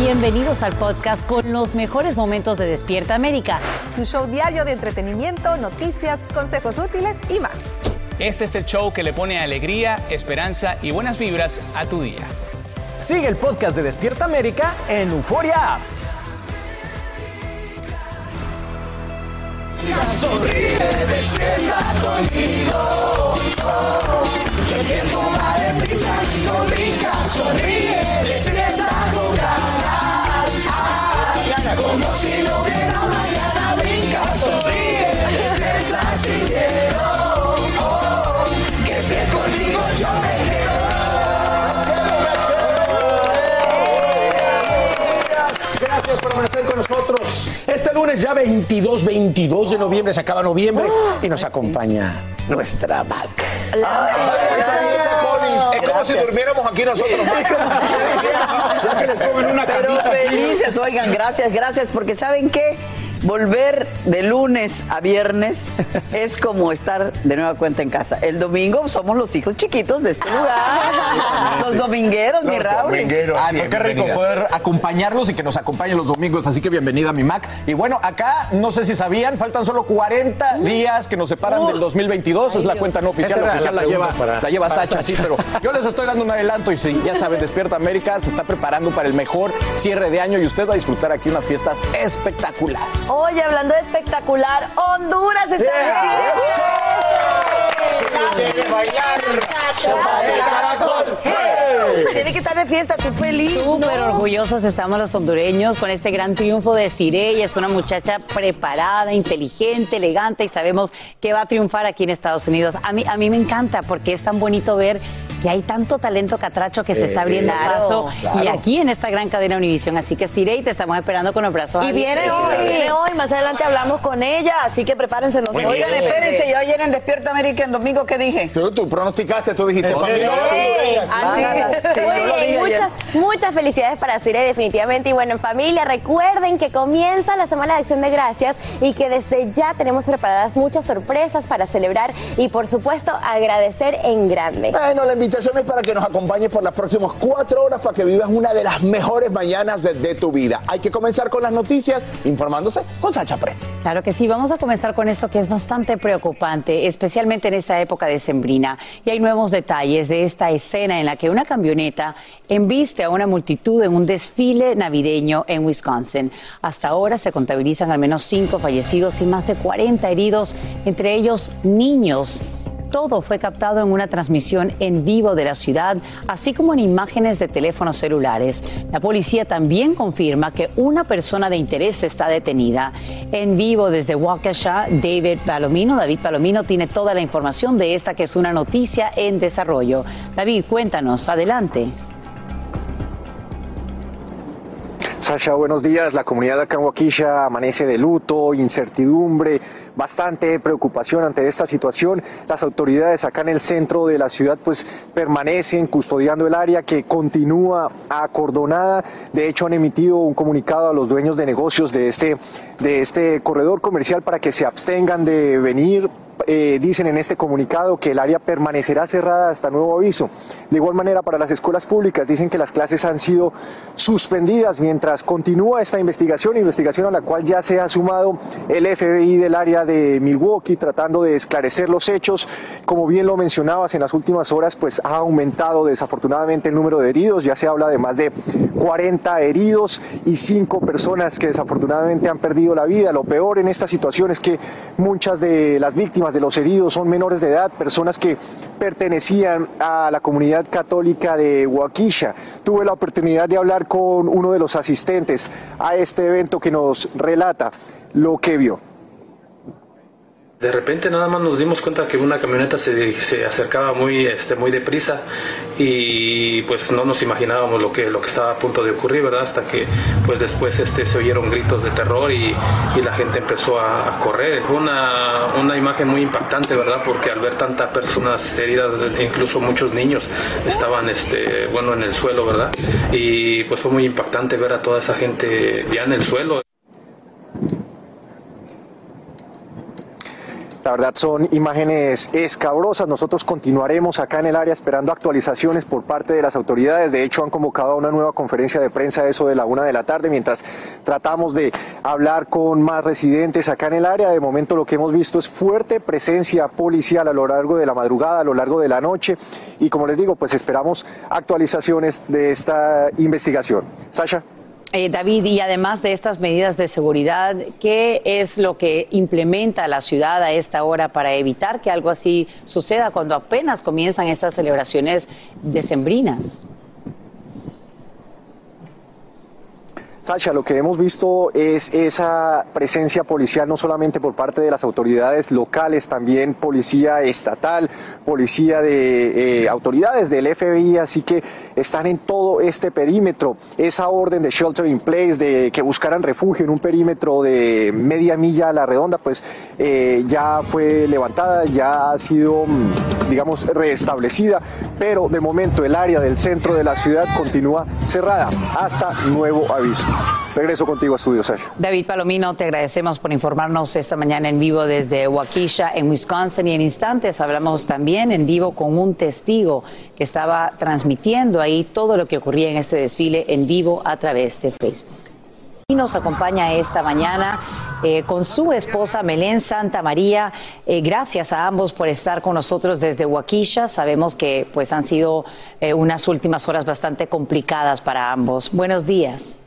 Bienvenidos al podcast con los mejores momentos de Despierta América. Tu show diario de entretenimiento, noticias, consejos útiles y más. Este es el show que le pone alegría, esperanza y buenas vibras a tu día. Sigue el podcast de Despierta América en Euforia App. Sonríe, despierta conmigo. Que el tiempo va deprisa, no brinca, sonríe, despierta como si no hubiera mañana, brinca, sonríe, despierta si quiero. Oh, que si es conmigo yo me Gracias por amanecer con nosotros. Este lunes ya 22, 22 de noviembre, se acaba noviembre y nos acompaña nuestra Mac. Es como si durmiéramos aquí nosotros. Pero felices, oigan, gracias, gracias, porque ¿saben qué? Volver de lunes a viernes es como estar de nueva cuenta en casa. El domingo somos los hijos chiquitos de este lugar. Los domingueros, mi Raúl. Ah, no, qué rico poder acompañarlos y que nos acompañen los domingos. Así que bienvenida a mi Mac. Y bueno, acá no sé si sabían, faltan solo 40 días que nos separan del 2022. es la cuenta no oficial. Esa La oficial la la, lleva, para- la lleva para Sacha, Sacha. sí, pero yo les estoy dando un adelanto. Y si ya saben, Despierta América se está preparando para el mejor cierre de año y usted va a disfrutar aquí unas fiestas espectaculares. Oye, hablando de espectacular, Honduras está Yeah. de caracol. Tiene que estar de fiesta, tú feliz. Súper ¿no? orgullosos estamos los hondureños con este gran triunfo de Cirey. Es una muchacha preparada, inteligente, elegante y sabemos que va a triunfar aquí en Estados Unidos. A mí, a mí me encanta porque es tan bonito ver que hay tanto talento catracho que se Sí, está abriendo claro, paso y aquí en esta gran cadena Univisión. Así que Cirey, te estamos esperando con los brazos Y viene hoy, viene hoy, más adelante hablamos con ella, así que prepárense los Oigan, espérense, yo ayer en Despierta América en domingo, ¿qué dije? Tú, tú pronosticaste, tú dijiste. Sí. Sí. Sí, muchas, muchas felicidades para Cire, definitivamente. Y bueno, en familia, recuerden que comienza la Semana de Acción de Gracias y que desde ya tenemos preparadas muchas sorpresas para celebrar y, por supuesto, agradecer en grande. Bueno, la invitación es para que nos acompañes por las próximas cuatro horas para que vivas una de las mejores mañanas de, tu vida. Hay que comenzar con las noticias, informándose con Sacha Preto. Claro que sí, vamos a comenzar con esto que es bastante preocupante, especialmente en esta época decembrina. Y hay nuevos detalles de esta escena en la que una camioneta embiste a una multitud en un desfile navideño en Wisconsin. Hasta ahora se contabilizan al menos cinco fallecidos y más de 40 heridos, entre ellos niños. Todo fue captado en una transmisión en vivo de la ciudad, así como en imágenes de teléfonos celulares. La policía también confirma que una persona de interés está detenida. En vivo desde Waukesha, David Palomino. David Palomino tiene toda la información de esta que es una noticia en desarrollo. David, cuéntanos, adelante. Sasha, buenos días. La comunidad de Waukesha amanece de luto, incertidumbre, bastante preocupación ante esta situación. Las autoridades acá en el centro de la ciudad pues permanecen custodiando el área que continúa acordonada. De hecho han emitido un comunicado a los dueños de negocios de este, de este corredor comercial para que se abstengan de venir eh, dicen en este comunicado que el área permanecerá cerrada hasta nuevo aviso. De igual manera, para las escuelas públicas dicen que las clases han sido suspendidas mientras continúa esta investigación, investigación a la cual ya se ha sumado el FBI del área de Milwaukee tratando de esclarecer los hechos. Como bien lo mencionabas, en las últimas horas pues ha aumentado desafortunadamente el número de heridos, ya se habla de más de 40 heridos y 5 personas que desafortunadamente han perdido la vida. Lo peor en esta situación es que muchas de las víctimas de los heridos son menores de edad, personas que pertenecían a la comunidad católica de Waukesha. Tuve la oportunidad de hablar con uno de los asistentes a este evento que nos relata lo que vio. De repente nada más nos dimos cuenta que una camioneta se, se acercaba muy, este, muy deprisa y pues no nos imaginábamos lo que, lo que estaba a punto de ocurrir, ¿verdad? Hasta que pues después este, se oyeron gritos de terror y, y la gente empezó a, a, correr. Fue una, una imagen muy impactante, ¿verdad? Porque al ver tantas personas heridas, incluso muchos niños estaban este, bueno, en el suelo, ¿verdad? Y pues fue muy impactante ver a toda esa gente ya en el suelo. La verdad son imágenes escabrosas. Nosotros continuaremos acá en el área esperando actualizaciones por parte de las autoridades. De hecho, han convocado una nueva conferencia de prensa eso de la una de la tarde mientras tratamos de hablar con más residentes acá en el área. De momento lo que hemos visto es fuerte presencia policial a lo largo de la madrugada, a lo largo de la noche. Y como les digo, pues esperamos actualizaciones de esta investigación. Sasha. Eh, David, y además de estas medidas de seguridad, ¿qué es lo que implementa la ciudad a esta hora para evitar que algo así suceda cuando apenas comienzan estas celebraciones decembrinas? Sasha, lo que hemos visto es esa presencia policial no solamente por parte de las autoridades locales, también policía estatal, policía de eh, autoridades del FBI, así que están en todo este perímetro. Esa orden de shelter in place, de que buscaran refugio en un perímetro de media milla a la redonda, pues eh, ya fue levantada, ya ha sido, mm, digamos, restablecida, pero de momento el área del centro de la ciudad continúa cerrada hasta nuevo aviso. Regreso contigo a estudio, Sasha. David Palomino, te agradecemos por informarnos esta mañana en vivo desde Waukesha, en Wisconsin. Y en instantes hablamos también en vivo con un testigo que estaba transmitiendo ahí todo lo que ocurría en este desfile en vivo a través de Facebook. Y nos acompaña esta mañana eh, con su esposa Melén Santa María. Eh, gracias a ambos por estar con nosotros desde Waukesha. Sabemos que pues han sido eh, unas últimas horas bastante complicadas para ambos. Buenos días.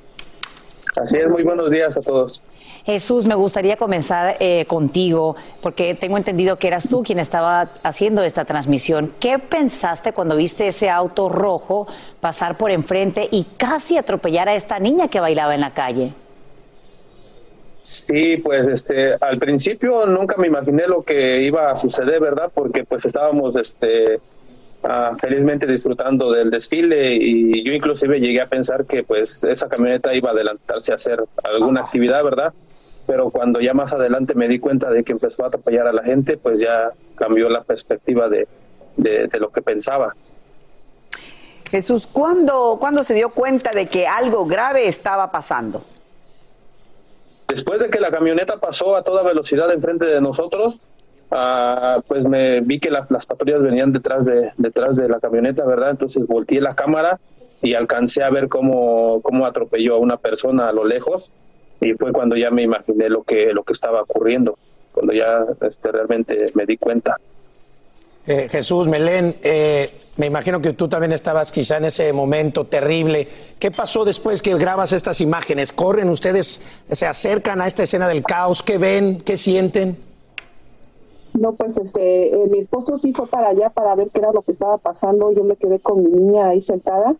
Así es, muy buenos días a todos. Jesús, me gustaría comenzar eh, contigo, porque tengo entendido que eras tú quien estaba haciendo esta transmisión. ¿Qué pensaste cuando viste ese auto rojo pasar por enfrente y casi atropellar a esta niña que bailaba en la calle? Sí, pues este, al principio nunca me imaginé lo que iba a suceder, ¿verdad? Porque pues estábamos, este, uh, felizmente disfrutando del desfile y yo inclusive llegué a pensar que pues esa camioneta iba a adelantarse a hacer alguna actividad, ¿verdad? Pero cuando ya más adelante me di cuenta de que empezó a atropellar a la gente, pues ya cambió la perspectiva de, de, de lo que pensaba. Jesús, ¿cuándo, ¿cuándo se dio cuenta de que algo grave estaba pasando? Después de que la camioneta pasó a toda velocidad enfrente de nosotros, Uh, pues me vi que la, las patrullas venían detrás de detrás de la camioneta, ¿verdad? Entonces volteé la cámara y alcancé a ver cómo, cómo atropelló a una persona a lo lejos y fue cuando ya me imaginé lo que lo que estaba ocurriendo, cuando ya este, realmente me di cuenta. Eh, Jesús, Melén, eh, me imagino que tú también estabas quizá en ese momento terrible. ¿Qué pasó después que grabas estas imágenes? ¿Corren ustedes, se acercan a esta escena del caos? ¿Qué ven? ¿Qué sienten? No, pues este, eh, mi esposo sí fue para allá para ver qué era lo que estaba pasando. Yo me quedé con mi niña ahí sentada.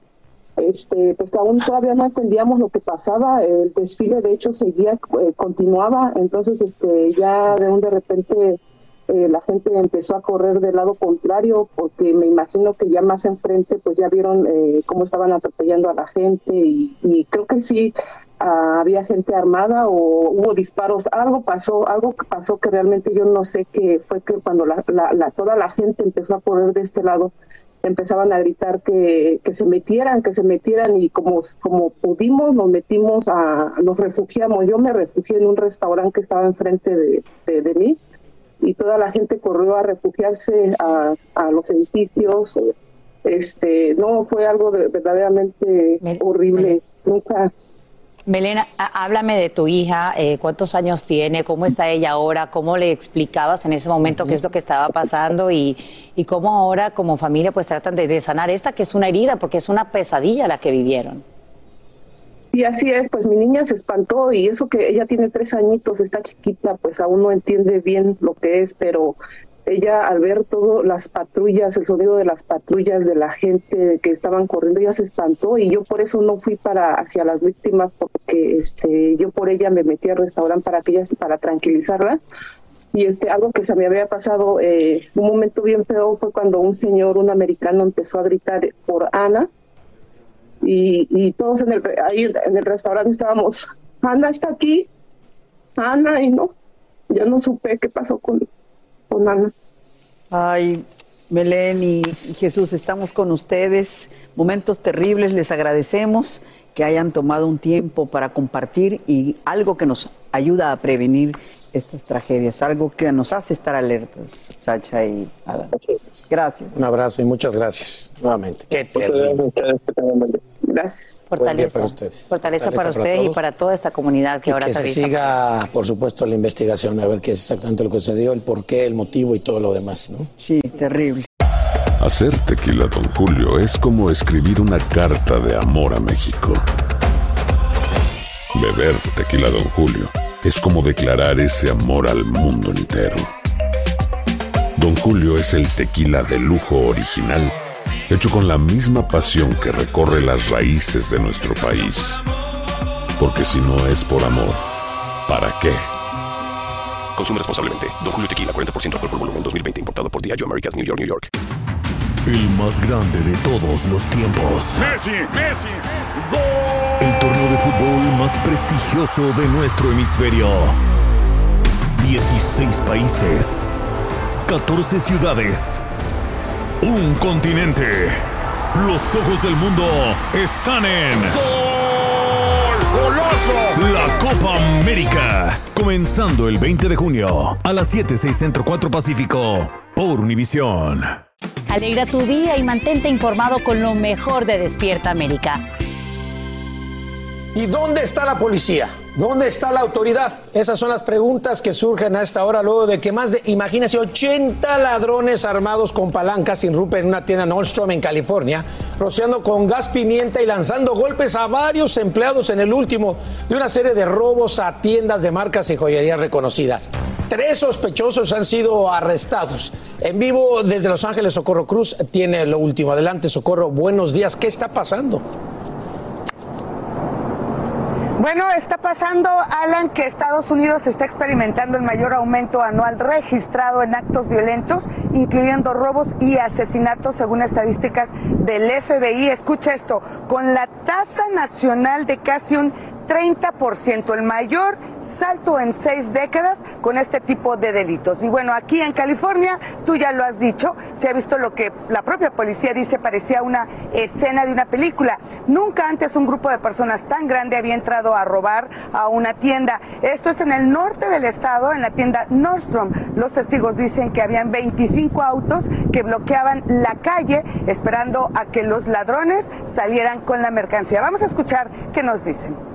Este, pues aún todavía no entendíamos lo que pasaba. El desfile, de hecho, seguía, eh, continuaba. Entonces, este, ya de un de repente eh, la gente empezó a correr del lado contrario porque me imagino que ya más enfrente pues ya vieron eh, cómo estaban atropellando a la gente y, creo que sí ah, había gente armada o hubo disparos algo pasó algo que pasó que realmente yo no sé qué fue que cuando la, la, la, toda la gente empezó a correr de este lado empezaban a gritar que, que se metieran, que se metieran y como, como pudimos nos metimos a, nos refugiamos. Yo me refugié en un restaurante que estaba enfrente de, de, de mí y toda la gente corrió a refugiarse a, a los edificios. Este, no, fue algo de- verdaderamente horrible. Nunca, Melena, há- háblame de tu hija, eh, cuántos años tiene, cómo está ella ahora, cómo le explicabas en ese momento qué es lo que estaba pasando y, y cómo ahora como familia pues tratan de, de sanar esta que es una herida, porque es una pesadilla la que vivieron. Y así es, pues mi niña se espantó y eso que ella tiene tres añitos, está chiquita, pues aún no entiende bien lo que es, pero ella al ver todo las patrullas, el sonido de las patrullas de la gente que estaban corriendo, ella se espantó y yo por eso no fui para hacia las víctimas porque este yo por ella me metí al restaurante para que ella para tranquilizarla. Y este algo que se me había pasado eh, un momento bien feo fue cuando un señor, un americano empezó a gritar por Ana y, y todos en el re- ahí en el restaurante estábamos Ana está aquí Ana y no yo no supe qué pasó con con Ana Ay, Belén y y Jesús, estamos con ustedes. Momentos terribles, les agradecemos que hayan tomado un tiempo para compartir y algo que nos ayuda a prevenir estas tragedias, algo que nos hace estar alertas, Sacha y Adán. Gracias. Un abrazo y muchas gracias nuevamente. Qué terrible. Gracias. Fortaleza, para ustedes. fortaleza para ustedes y para toda esta comunidad que Y ahora que se siga, por supuesto, la investigación, a ver qué es exactamente lo que sucedió, el porqué, el motivo y todo lo demás, ¿no? Sí, terrible. Hacer tequila, Don Julio, es como escribir una carta de amor a México. Beber tequila, Don Julio, es como declarar ese amor al mundo entero. Don Julio es el tequila de lujo original, hecho con la misma pasión que recorre las raíces de nuestro país. Porque si no es por amor, ¿para qué? Consume responsablemente. Don Julio Tequila, 40% alcohol por volumen, 2020. Importado por Diageo Americas, New York, New York. El más grande de todos los tiempos. Messi, Messi, El torneo de fútbol más prestigioso de nuestro hemisferio. 16 países. 14 ciudades. Un continente. Los ojos del mundo están en. ¡Goloso! La Copa América. Comenzando el 20 de junio a las 7, 6 Centro 4 Pacífico por Univisión. Alegra tu día y mantente informado con lo mejor de Despierta América. ¿Y dónde está la policía? ¿Dónde está la autoridad? Esas son las preguntas que surgen a esta hora luego de que más de, imagínense, 80 ladrones armados con palancas irrumpen en una tienda Nordstrom en California, rociando con gas pimienta y lanzando golpes a varios empleados en el último de una serie de robos a tiendas de marcas y joyerías reconocidas. Tres sospechosos han sido arrestados. En vivo desde Los Ángeles, Socorro Cruz tiene lo último. Adelante, Socorro. Buenos días. ¿Qué está pasando? Bueno, está pasando, Alan, que Estados Unidos está experimentando el mayor aumento anual registrado en actos violentos, incluyendo robos y asesinatos, según estadísticas del FBI. Escucha esto, con la tasa nacional de casi un 30%, el mayor salto en seis décadas con este tipo de delitos. Y bueno, aquí en California, tú ya lo has dicho, se ha visto lo que la propia policía dice parecía una escena de una película. Nunca antes un grupo de personas tan grande había entrado a robar a una tienda. Esto es en el norte del estado, en la tienda Nordstrom. Los testigos dicen que habían 25 autos que bloqueaban la calle esperando a que los ladrones salieran con la mercancía. Vamos a escuchar qué nos dicen.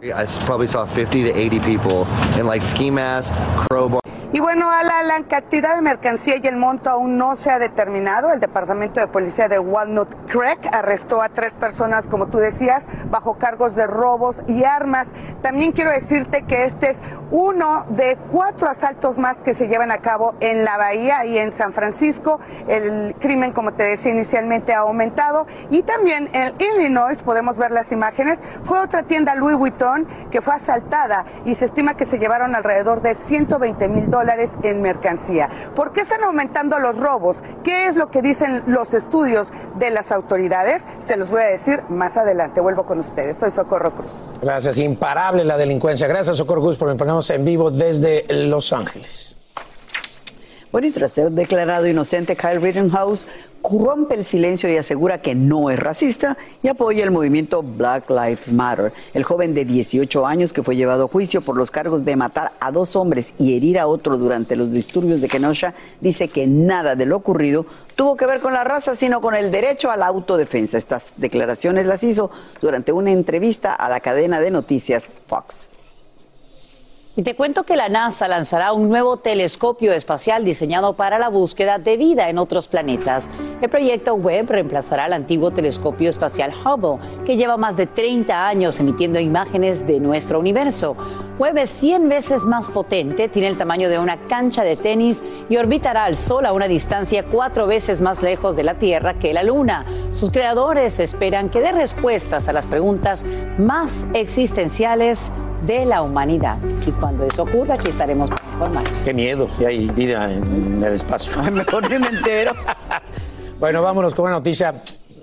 I probably saw 50 to 80 people in like ski crowbar. Y bueno, Ala, la cantidad de mercancía y el monto aún no se ha determinado. El Departamento de Policía de Walnut Creek arrestó a tres personas, como tú decías, bajo cargos de robos y armas. También quiero decirte que este es uno de cuatro asaltos más que se llevan a cabo en la Bahía y en San Francisco. El crimen, como te decía inicialmente, ha aumentado. Y también en Illinois, podemos ver las imágenes, fue otra tienda Louis Vuitton que fue asaltada y se estima que se llevaron alrededor de 120 mil dólares en mercancía. ¿Por qué están aumentando los robos? ¿Qué es lo que dicen los estudios de las autoridades? Se los voy a decir más adelante. Vuelvo con ustedes. Soy Socorro Cruz. Gracias, imparable la delincuencia. Gracias, Socorro Cruz, por informarnos en vivo desde Los Ángeles. Bueno, y tras ser declarado inocente, Kyle Rittenhouse rompe el silencio y asegura que no es racista y apoya el movimiento Black Lives Matter. El joven de 18 años que fue llevado a juicio por los cargos de matar a dos hombres y herir a otro durante los disturbios de Kenosha dice que nada de lo ocurrido tuvo que ver con la raza, sino con el derecho a la autodefensa. Estas declaraciones las hizo durante una entrevista a la cadena de noticias Fox. Y te cuento que la NASA lanzará un nuevo telescopio espacial diseñado para la búsqueda de vida en otros planetas. El proyecto Webb reemplazará al antiguo telescopio espacial Hubble, que lleva más de 30 años emitiendo imágenes de nuestro universo. Webb es 100 veces más potente, tiene el tamaño de una cancha de tenis y orbitará al Sol a una distancia cuatro veces más lejos de la Tierra que la Luna. Sus creadores esperan que dé respuestas a las preguntas más existenciales de la humanidad. Y cuando eso ocurra, aquí estaremos para informar. Qué miedo si hay vida en el espacio. Mejor me entero. bueno, vámonos con una noticia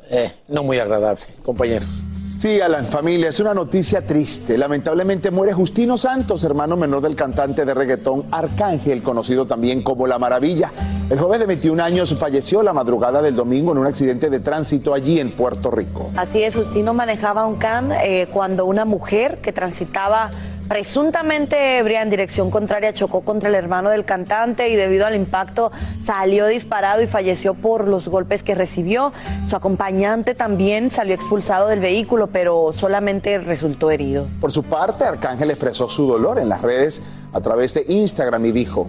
eh, no muy agradable, compañeros. Sí, Alan, familia, es una noticia triste. Lamentablemente muere Justino Santos, hermano menor del cantante de reggaetón Arcángel, conocido también como La Maravilla. El joven de 21 años falleció la madrugada del domingo en un accidente de tránsito allí en Puerto Rico. Así es, Justino manejaba un can eh, cuando una mujer que transitaba presuntamente ebria en dirección contraria chocó contra el hermano del cantante y debido al impacto salió disparado y falleció por los golpes que recibió. Su acompañante también salió expulsado del vehículo, pero solamente resultó herido. Por su parte, Arcángel expresó su dolor en las redes a través de Instagram y dijo,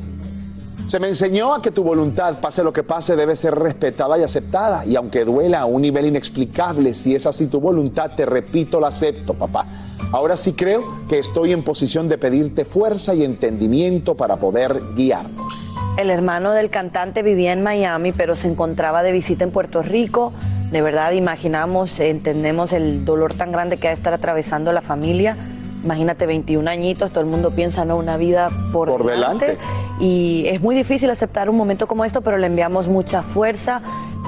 se me enseñó a que tu voluntad, pase lo que pase, debe ser respetada y aceptada. Y aunque duela a un nivel inexplicable, si es así tu voluntad, te repito, la acepto, papá. Ahora sí creo que estoy en posición de pedirte fuerza y entendimiento para poder guiarnos. El hermano del cantante vivía en Miami, pero se encontraba de visita en Puerto Rico. De verdad, imaginamos, entendemos el dolor tan grande que ha de estar atravesando la familia. Imagínate, 21 añitos, todo el mundo piensa, ¿no? Una vida por, Por delante. Y es muy difícil aceptar un momento como esto, pero le enviamos mucha fuerza,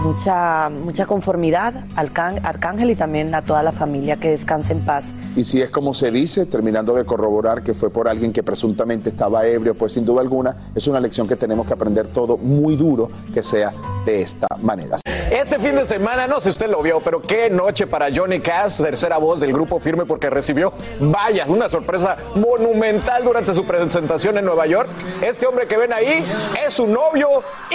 mucha, mucha conformidad al can- Arcángel y también a toda la familia que descanse en paz. Y si es como se dice, terminando de corroborar que fue por alguien que presuntamente estaba ebrio, pues sin duda alguna es una lección que tenemos que aprender todo muy duro que sea de esta manera. Este fin de semana, no sé si usted lo vio, pero qué noche para Johnny Cass, tercera voz del grupo firme, porque recibió, vaya, una sorpresa monumental durante su presentación en Nueva York. Este hombre que ven ahí es su novio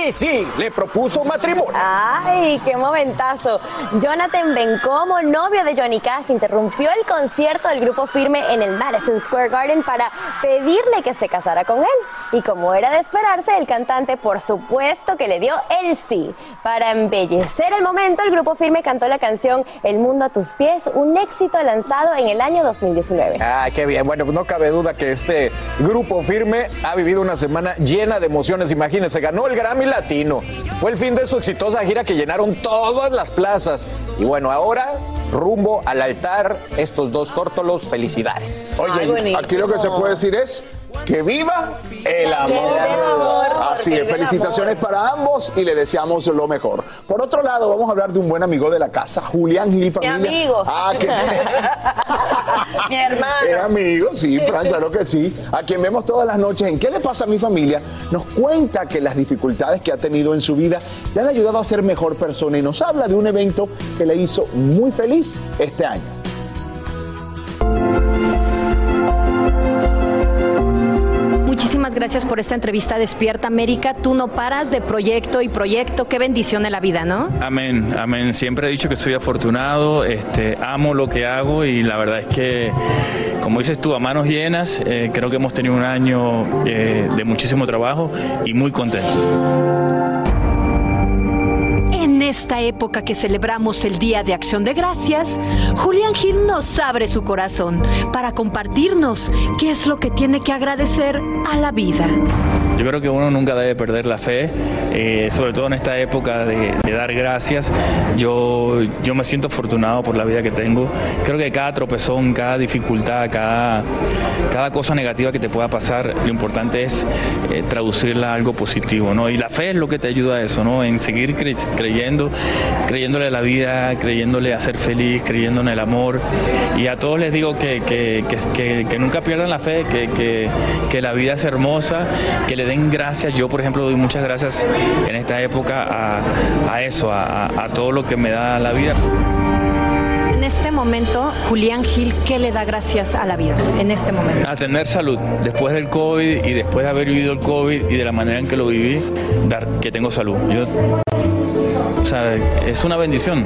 y sí, le propuso matrimonio. ¡Ay, qué momentazo! Jonathan Bencomo, novio de Johnny Cass, interrumpió el concierto del grupo firme en el Madison Square Garden para pedirle que se casara con él. Y como era de esperarse, el cantante, por supuesto, que le dio el sí. Para embellecer el momento, el grupo firme cantó la canción El mundo a tus pies, un éxito lanzado en el año 2019. Ah, qué bien. Bueno, no cabe duda que este grupo firme ha vivido una semana llena de emociones. Imagínense, ganó el Grammy Latino. Fue el fin de su exitosa gira que llenaron todas las plazas. Y bueno, ahora rumbo al altar, estos dos tórtolos, felicidades. Oye, aquí lo que se puede decir es que viva el amor. Así es, felicitaciones para ambos y le deseamos lo mejor. Por otro lado, vamos a hablar de un buen amigo de la casa, Julián Gil, familia. amigo. Ah, que Mi hermano. es amigo, sí, Fran, claro que sí. A quien vemos todas las noches en ¿Qué le pasa a mi familia? Nos cuenta que las dificultades que ha tenido en su vida le han ayudado a ser mejor persona y nos habla de un evento que le hizo muy feliz este año. Gracias por esta entrevista Despierta América. Tú no paras de proyecto y proyecto. Qué bendición en la vida, ¿no? Amén, amén. Siempre he dicho que soy afortunado, este, amo lo que hago y la verdad es que, como dices tú, a manos llenas, eh, creo que hemos tenido un año eh, de muchísimo trabajo y muy contento. En esta época que celebramos el Día de Acción de Gracias, Julián Gil nos abre su corazón para compartirnos qué es lo que tiene que agradecer a la vida. Yo creo que uno nunca debe perder la fe, eh, sobre todo en esta época de, de dar gracias. Yo, yo me siento afortunado por la vida que tengo. Creo que cada tropezón, cada dificultad, cada, cada cosa negativa que te pueda pasar, lo importante es eh, traducirla a algo positivo. ¿no? Y la fe es lo que te ayuda a eso, ¿no? en seguir cre- creyendo, creyéndole a la vida, creyéndole a ser feliz, creyendo en el amor. Y a todos les digo que, que, que- que- nunca pierdan la fe, que- que la vida es hermosa, que le den gracias. Yo, por ejemplo, doy muchas gracias en esta época a, a eso, a- a todo lo que me da la vida. En este momento, Julián Gil, ¿qué le da gracias a la vida? En este momento. A tener salud. Después del COVID y después de haber vivido el COVID y de la manera en que lo viví, dar que tengo salud. Yo, o sea, es una bendición.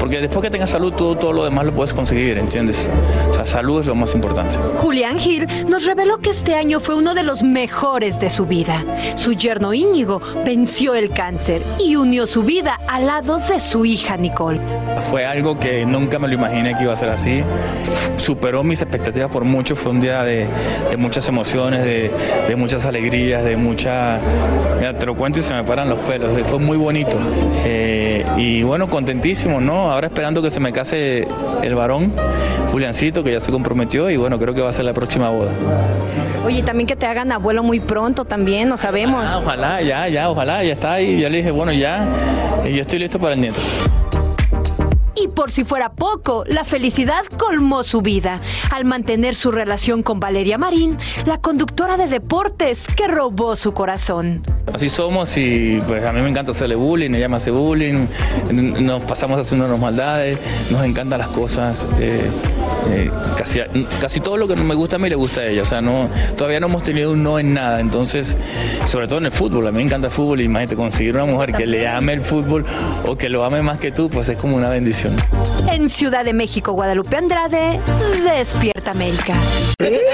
Porque después que tengas salud, todo, todo lo demás lo puedes conseguir, ¿entiendes? O sea, salud es lo más importante. Julián Gil nos reveló que este año fue uno de los mejores de su vida. Su yerno Íñigo venció el cáncer y unió su vida al lado de su hija Nicole. Fue algo que nunca me lo imaginé que iba a ser así. Superó mis expectativas por mucho. Fue un día de, de muchas emociones, de, de muchas alegrías, de mucha... Mira, te lo cuento y se me paran los pelos. Fue muy bonito. Eh, y bueno, contentísimo, ¿no? Ahora esperando que se me case el varón, Juliancito, que ya se comprometió y bueno, creo que va a ser la próxima boda. Oye, y también que te hagan abuelo muy pronto también, no sabemos. Ah, ojalá, ya, ya, ojalá, ya está ahí. Ya le dije, bueno, ya, yo estoy listo para el nieto. Y por si fuera poco, la felicidad colmó su vida al mantener su relación con Valeria Marín, la conductora de deportes que robó su corazón. Así somos y pues a mí me encanta hacerle bullying, ella me hace bullying, nos pasamos haciéndonos maldades, nos encantan las cosas, eh, eh, casi, casi todo lo que me gusta a mí le gusta a ella, o sea, no, todavía no hemos tenido un no en nada, entonces, sobre todo en el fútbol, a mí me encanta el fútbol y imagínate conseguir una mujer que le ame el fútbol o que lo ame más que tú, pues es como una bendición. En Ciudad de México, Guadalupe Andrade, Despierta América.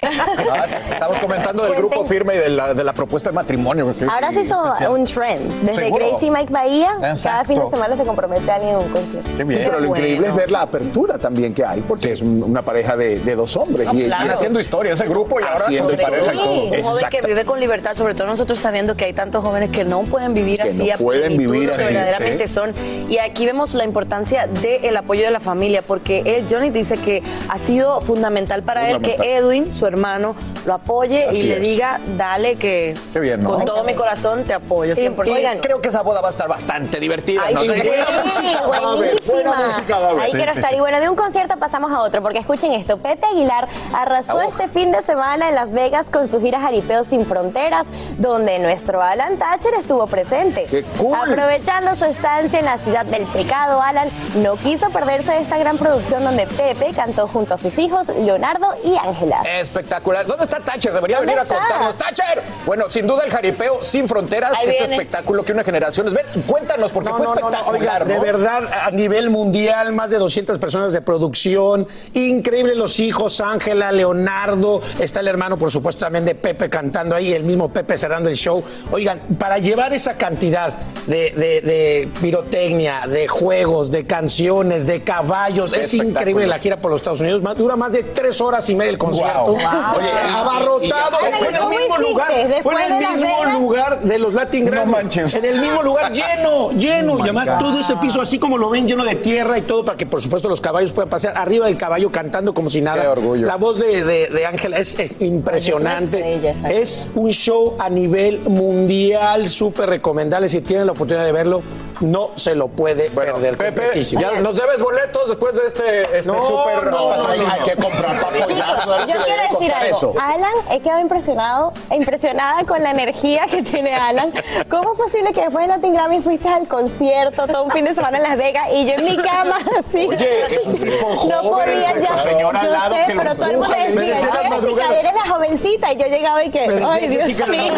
Ah, Estamos comentando del grupo firme y de la, de la propuesta de matrimonio. Ahora se hizo especial. un trend. Desde Seguro. Gracie y Mike Bahía, cada Exacto. fin de semana se compromete alguien en un concierto. Qué bien. Pero lo increíble es ver la apertura también que hay, porque es un- una pareja de, de dos hombres. No, están haciendo historia ese grupo y ahora Haciendo con pareja y Sí, todo. un joven que vive con libertad, sobre todo nosotros sabiendo que hay tantos jóvenes que no pueden vivir Que así no a pueden plenitud vivir así, verdaderamente sí. son. Y aquí vemos la importancia del apoyo de la familia, porque él, Johnny dice que ha sido fundamental para él Fundamental. que Edwin, su hermano, lo apoye Así y le es. diga, dale que Qué bien, ¿no? con todo mi corazón te apoyo. Y, 100%. y creo que esa boda va a estar bastante divertida. Ay, ¿no? sí, Buena sí, música va a haber, buena buenísima. música va a haber. Ahí Sí, quiero sí, estar. sí. Y bueno, de un concierto pasamos a otro, porque escuchen esto. Pepe Aguilar arrasó este fin de semana en Las Vegas con su gira Jaripeo Sin Fronteras, donde nuestro Alan Thatcher estuvo presente. ¡Qué cool! Aprovechando su estancia en la ciudad del pecado, Alan no quiso perderse de esta gran producción donde Pepe cantó junto a sus hijos, Leonardo y Ángela. Espectacular. ¿Dónde está Thatcher? Debería ¿Dónde venir a contarnos. ¡Thatcher! Bueno, sin duda el jaripeo sin fronteras, Ahí este viene. espectáculo que una generación es. Ven, cuéntanos, porque fue espectacular. Oiga, de ¿no? verdad, a nivel mundial, más de 200 personas de producción, increíble los hijos, Ángela, Leonardo, está el hermano, por supuesto, también de Pepe cantando ahí, el mismo Pepe cerrando el show. Oigan, para llevar esa cantidad de, de- de pirotecnia, de juegos, de canciones, de caballos, es increíble la gira por los Estados Unidos, más- dura más de tres horas y media el concierto. Wow. Wow. Oye, Y- abarrotado, y- y- fue en el ¿cómo mismo hiciste? lugar, fue en el de mismo Vegas. lugar de los Latin No Grammy. manches. En el mismo lugar lleno, lleno. Oh y además God. todo ese piso, así como lo ven, lleno de tierra y todo, para que por supuesto los caballos puedan pasear arriba del caballo cantando como si nada. Qué orgullo. La voz de, de- de Ángela es, es impresionante. Es un show a nivel mundial, súper recomendable. Si tienen la oportunidad de verlo, no se lo puede Bueno, perder. Pepe, completísimo. ya nos debes boletos después de este, este No, súper no, patrocinio. Hay que comprar para apoyar. yo quiero decir algo. eso. Alan, he quedado impresionado, impresionada con la energía que tiene Alan. ¿Cómo es posible que después de Latin Grammy fuiste al concierto todo un fin de semana en Las Vegas y yo en mi cama así? Oye, es un tipo No podía ya. Señora al lado sé, que lo pero todo el mundo empuja, le decía, dice, "Merece las "Ay, madrugadas". Jessica, eres la jovencita. Y yo llegaba y que, ay, Dios mío.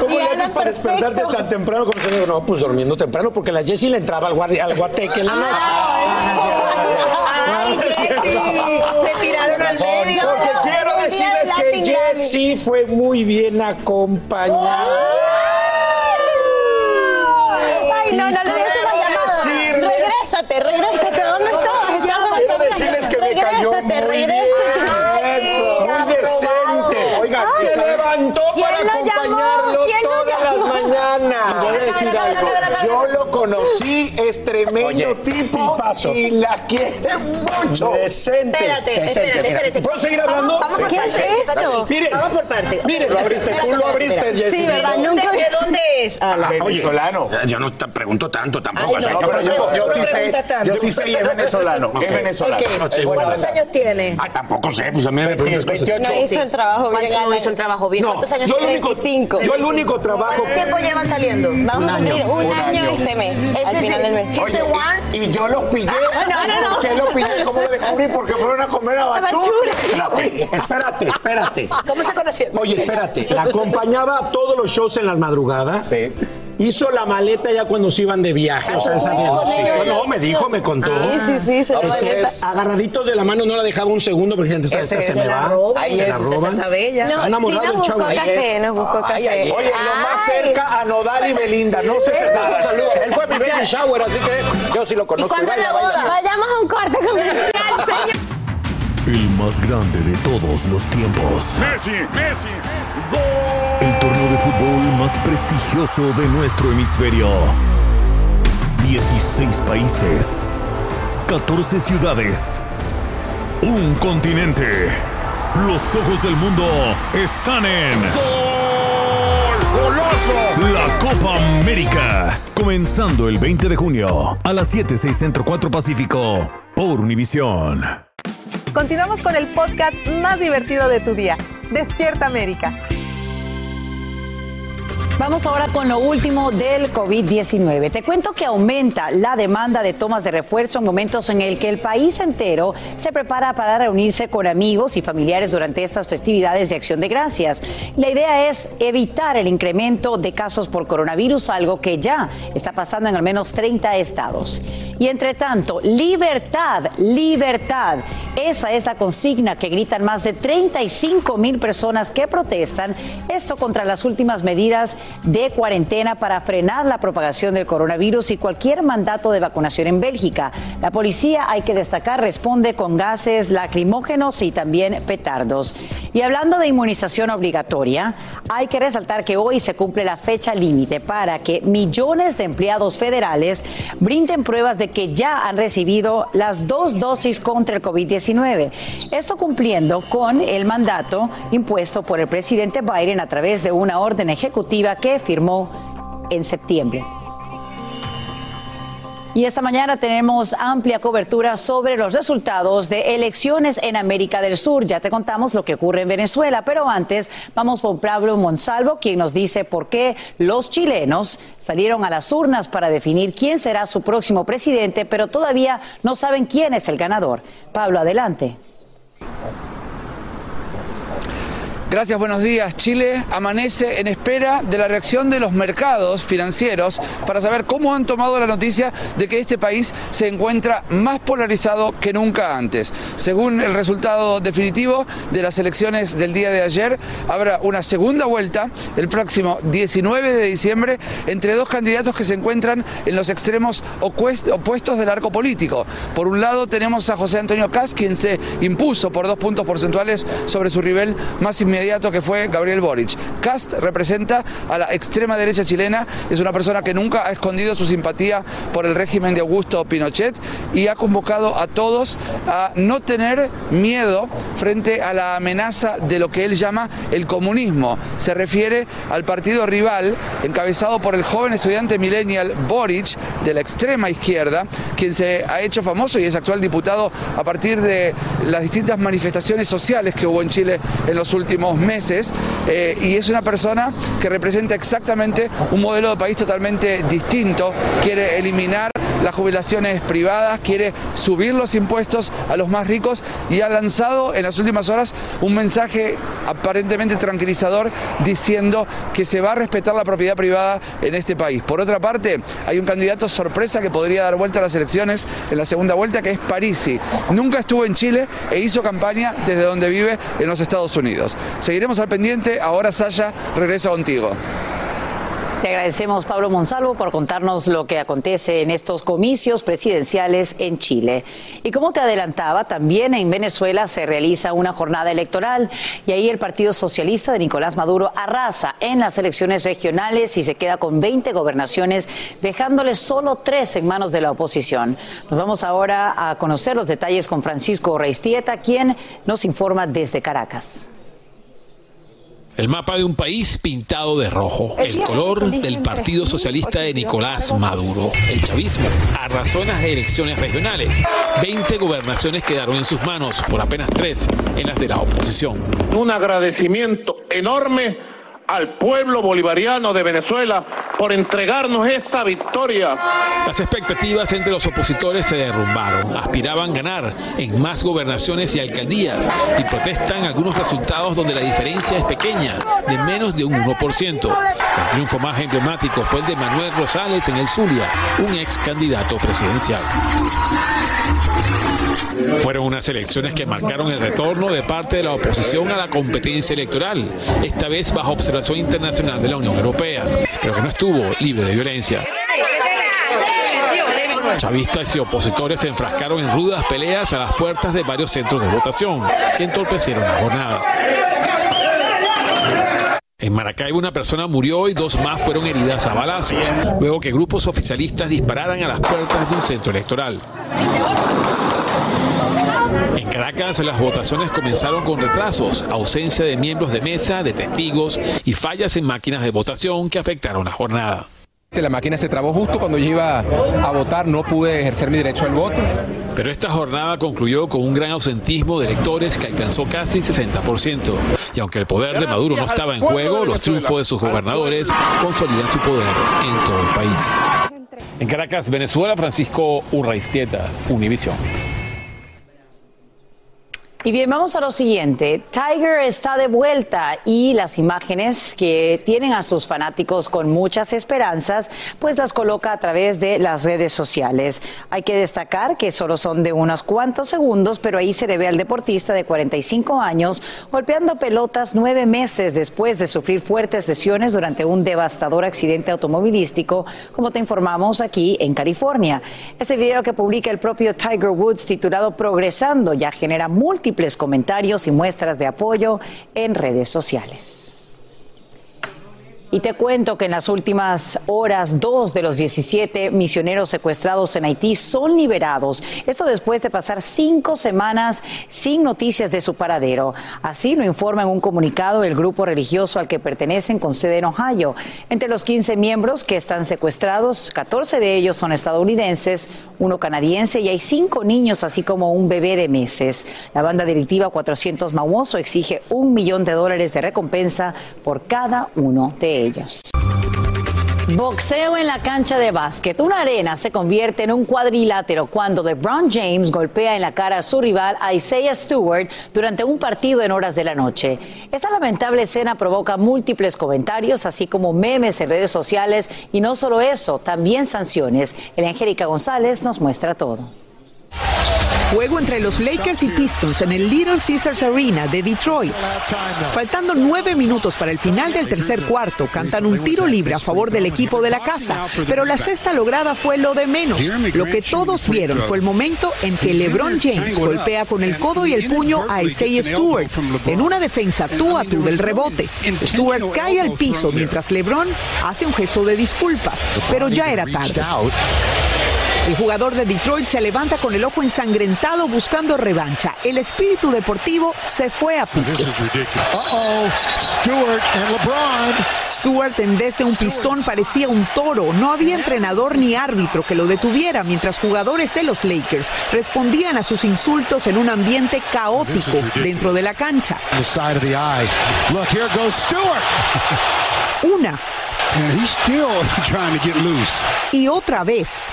¿cómo le haces para despertarte tan temprano como se digo? No, pues durmiendo temprano, porque la Jessie le entraba al, al guateque en la noche. Ay, Jessy, te tiraron al medio. Porque quiero Día decirles que. Jessie fue muy bien acompañada. Ay, no, no regrésate. ¿Dónde estás? Quiero decirles que me cayó muy Regrésate, bien. Eso, muy decente. Oigan, se levantó ¿Quién para lo llamó? acompañarlo ¿Quién lo todas llamó? las mañanas. Voy a decir algo. Yo lo conocí, es tremendo Oye, tipo tipazo. y la quiere mucho. Decente. Espérate, decente, espérate, mira. espérate. ¿Puedo seguir hablando? Vamos, vamos por ¿Qué parte. es esto? Miren, Vamos por parte. Lo abriste, tú lo abriste, Jessy. Sí, ¿verdad? ¿De Nunca de dónde es? Alan? Venezolano. Oye, yo no te pregunto tanto tampoco. Ay, o sea, no, yo- pero yo, yo No sí sé, yo sí sé y es venezolano. Es ¿Cuántos años tiene? Ay, tampoco sé, pues a mí me preguntas cosas. 28. No hizo el trabajo bien. ¿Cuánto no hizo el trabajo bien? ¿Cuántos años yo el tiene? único, 25. yo el único trabajo. ¿Cuánto tiempo llevan saliendo? Vamos un, año, este mes, al final del el- mes. Oye, y, y yo los pillé. no, no, no. ¿Por qué los pillé? ¿Cómo lo descubrí? Porque fueron a comer a Bachú. Espérate, espérate, espérate. ¿Cómo se conocieron? Oye, espérate. La acompañaba a todos los shows en las madrugadas. Sí. Hizo la maleta ya cuando se iban de viaje. O sea, esa ella. No, me dijo, me contó. Sí, sí, sí, se Vamos, lo ese maleta. es- Agarraditos de la mano no la dejaba un segundo porque gente esta, se me se la va. roban, Ahí se es. la roban. Está No, enamorado sí el chavo. nos buscó café. ay, oye, lo más cerca a Nodal y Belinda. No sé si está saludo. Él fue mi baby shower, así que yo sí lo ¿Y conozco. la Baila? Vayamos a un corte comercial, señor. El más grande de todos los tiempos. Messi, Messi, gol. Más prestigioso de nuestro hemisferio. 16 países. 14 ciudades. Un continente. Los ojos del mundo están en... ¡Goloso! La Copa América. Comenzando el 20 de junio a las 7, 6 Centro 4 Pacífico por Univisión. Continuamos con el podcast más divertido de tu día. Despierta América. Vamos ahora con lo último del COVID-19. Te cuento que aumenta la demanda de tomas de refuerzo en momentos en el que el país entero se prepara para reunirse con amigos y familiares durante estas festividades de Acción de Gracias. La idea es evitar el incremento de casos por coronavirus, algo que ya está pasando en al menos 30 estados. Y entre tanto, libertad, libertad. Esa es la consigna que gritan más de 35 mil personas que protestan esto contra las últimas medidas de cuarentena para frenar la propagación del coronavirus y cualquier mandato de vacunación en Bélgica. La policía, hay que destacar, responde con gases lacrimógenos y también petardos. Y hablando de inmunización obligatoria, hay que resaltar que hoy se cumple la fecha límite para que millones de empleados federales brinden pruebas de que ya han recibido las dos dosis contra el COVID-19. Esto cumpliendo con el mandato impuesto por el presidente Biden a través de una orden ejecutiva que firmó en septiembre. Y esta mañana tenemos amplia cobertura sobre los resultados de elecciones en América del Sur. Ya te contamos lo que ocurre en Venezuela, pero antes vamos con Pablo Monsalvo, quien nos dice por qué los chilenos salieron a las urnas para definir quién será su próximo presidente, pero todavía no saben quién es el ganador. Pablo, adelante. Gracias, buenos días. Chile amanece en espera de la reacción de los mercados financieros para saber cómo han tomado la noticia de que este país se encuentra más polarizado que nunca antes. Según el resultado definitivo de las elecciones del día de ayer, habrá una segunda vuelta el próximo 19 de diciembre entre dos candidatos que se encuentran en los extremos opuest- opuestos del arco político. Por un lado tenemos a José Antonio Cast, quien se impuso por dos puntos porcentuales sobre su rival más inmediato que fue Gabriel Boric. Cast representa a la extrema derecha chilena, es una persona que nunca ha escondido su simpatía por el régimen de Augusto Pinochet y ha convocado a todos a no tener miedo frente a la amenaza de lo que él llama el comunismo. Se refiere al partido rival encabezado por el joven estudiante millennial Boric de la extrema izquierda, quien se ha hecho famoso y es actual diputado a partir de las distintas manifestaciones sociales que hubo en Chile en los últimos meses eh, y es una persona que representa exactamente un modelo de país totalmente distinto, quiere eliminar las jubilaciones privadas, quiere subir los impuestos a los más ricos y ha lanzado en las últimas horas un mensaje aparentemente tranquilizador diciendo que se va a respetar la propiedad privada en este país. Por otra parte, hay un candidato sorpresa que podría dar vuelta a las elecciones en la segunda vuelta, que es Parisi. Nunca estuvo en Chile e hizo campaña desde donde vive en los Estados Unidos. Seguiremos al pendiente. Ahora, Saya, regreso contigo. Te agradecemos, Pablo Monsalvo, por contarnos lo que acontece en estos comicios presidenciales en Chile. Y como te adelantaba, también en Venezuela se realiza una jornada electoral y ahí el Partido Socialista de Nicolás Maduro arrasa en las elecciones regionales y se queda con 20 gobernaciones, dejándole solo tres en manos de la oposición. Nos vamos ahora a conocer los detalles con Francisco Reistieta, quien nos informa desde Caracas. El mapa de un país pintado de rojo, el color del Partido Socialista de Nicolás Maduro. El chavismo arrasó en las elecciones regionales. 20 gobernaciones quedaron en sus manos, por apenas tres en las de la oposición. Un agradecimiento enorme al pueblo bolivariano de Venezuela por entregarnos esta victoria. Las expectativas entre los opositores se derrumbaron. Aspiraban ganar en más gobernaciones y alcaldías y protestan algunos resultados donde la diferencia es pequeña, de menos de un 1%. El triunfo más emblemático fue el de Manuel Rosales en el Zulia, un ex candidato presidencial. Fueron unas elecciones que marcaron el retorno de parte de la oposición a la competencia electoral, esta vez bajo observación internacional de la Unión Europea, pero que no estuvo libre de violencia. Chavistas y opositores se enfrascaron en rudas peleas a las puertas de varios centros de votación, que entorpecieron la jornada. En Maracaibo una persona murió y dos más fueron heridas a balazos, luego que grupos oficialistas dispararan a las puertas de un centro electoral. En Caracas las votaciones comenzaron con retrasos, ausencia de miembros de mesa, de testigos y fallas en máquinas de votación que afectaron la jornada. La máquina se trabó justo cuando yo iba a votar, no pude ejercer mi derecho al voto. Pero esta jornada concluyó con un gran ausentismo de electores que alcanzó casi 60%. Y aunque el poder de Maduro no estaba en juego, los triunfos de sus gobernadores consolidan su poder en todo el país. En Caracas, Venezuela, Francisco Urraistieta, Univisión. Y bien, vamos a lo siguiente. Tiger está de vuelta y las imágenes que tienen a sus fanáticos con muchas esperanzas, pues las coloca a través de las redes sociales. Hay que destacar que solo son de unos cuantos segundos, pero ahí se le ve al deportista de 45 años golpeando pelotas nueve meses después de sufrir fuertes lesiones durante un devastador accidente automovilístico, como te informamos aquí en California. Este video que publica el propio Tiger Woods titulado Progresando ya genera múltiples comentarios y muestras de apoyo en redes sociales. Y te cuento que en las últimas horas, dos de los 17 misioneros secuestrados en Haití son liberados. Esto después de pasar cinco semanas sin noticias de su paradero. Así lo informa en un comunicado el grupo religioso al que pertenecen con sede en Ohio. Entre los 15 miembros que están secuestrados, 14 de ellos son estadounidenses, uno canadiense y hay cinco niños, así como un bebé de meses. La banda delictiva 400 Mauoso exige un millón de dólares de recompensa por cada uno de ellos. Boxeo en la cancha de básquet. Una arena se convierte en un cuadrilátero cuando LeBron James golpea en la cara a su rival Isaiah Stewart durante un partido en horas de la noche. Esta lamentable escena provoca múltiples comentarios, así como memes en redes sociales y no solo eso, también sanciones. El Angélica González nos muestra todo. Juego entre los Lakers y Pistons en el Little Caesars Arena de Detroit. Faltando nueve minutos para el final del tercer cuarto, cantan un tiro libre a favor del equipo de la casa, pero la cesta lograda fue lo de menos. Lo que todos vieron fue el momento en que LeBron James golpea con el codo y el puño a Isaiah Stewart en una defensa tú a tú del rebote. Stewart cae al piso mientras LeBron hace un gesto de disculpas, pero ya era tarde. El jugador de Detroit se levanta con el ojo ensangrentado buscando revancha. El espíritu deportivo se fue a pique. Stewart en vez de un pistón parecía un toro. No había entrenador ni árbitro que lo detuviera mientras jugadores de los Lakers respondían a sus insultos en un ambiente caótico dentro de la cancha. Una. Y otra vez.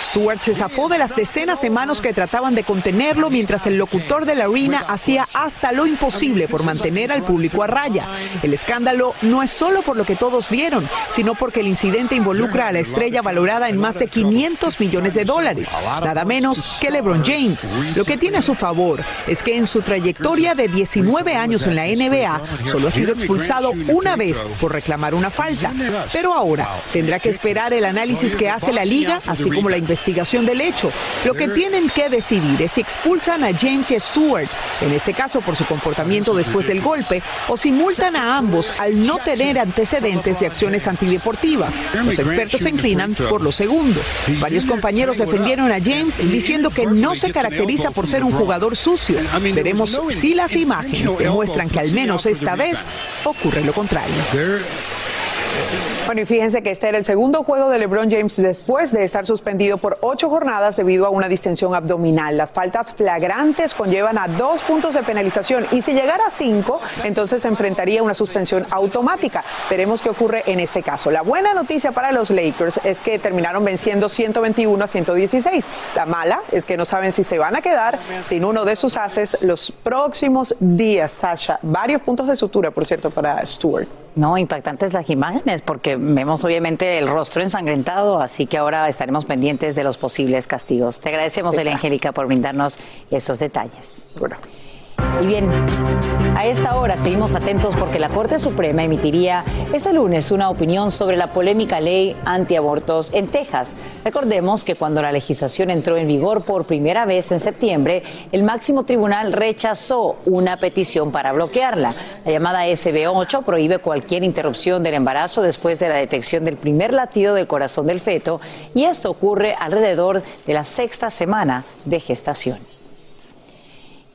Stewart se zafó de las decenas de manos que trataban de contenerlo mientras el locutor de la arena hacía hasta lo imposible por mantener al público a raya. El escándalo no es solo por lo que todos vieron, sino porque el incidente involucra a la estrella valorada en más de 500 millones de dólares, nada menos que LeBron James. Lo que tiene a su favor es que en su trayectoria de 19 años en la NBA solo ha sido expulsado una vez por reclamar una falta, pero ahora tendrá que esperar el análisis que hace la liga, así como la investigación del hecho. Lo que tienen que decidir es si expulsan a James y a Stewart, en este caso por su comportamiento después del golpe, o si multan a ambos al no tener antecedentes de acciones antideportivas. Los expertos se inclinan por lo segundo. Varios compañeros defendieron a James diciendo que no se caracteriza por ser un jugador sucio. Veremos si las imágenes demuestran que al menos esta vez ocurre lo contrario. Bueno, y fíjense que este era el segundo juego de LeBron James después de estar suspendido por ocho jornadas debido a una distensión abdominal. Las faltas flagrantes conllevan a dos puntos de penalización y si llegara a cinco, entonces se enfrentaría a una suspensión automática. Veremos qué ocurre en este caso. La buena noticia para los Lakers es que terminaron venciendo 121 a 116. La mala es que no saben si se van a quedar sin uno de sus haces los próximos días, Sasha. Varios puntos de sutura, por cierto, para Stewart. No, impactantes las imágenes porque vemos obviamente el rostro ensangrentado, así que ahora estaremos pendientes de los posibles castigos. Te agradecemos, Sí, Elia. Angélica, por brindarnos estos detalles. Y bien, a esta hora seguimos atentos porque la Corte Suprema emitiría este lunes una opinión sobre la polémica ley antiabortos en Texas. Recordemos que cuando la legislación entró en vigor por primera vez en septiembre, el máximo tribunal rechazó una petición para bloquearla. La llamada SB8 prohíbe cualquier interrupción del embarazo después de la detección del primer latido del corazón del feto y esto ocurre alrededor de la sexta semana de gestación.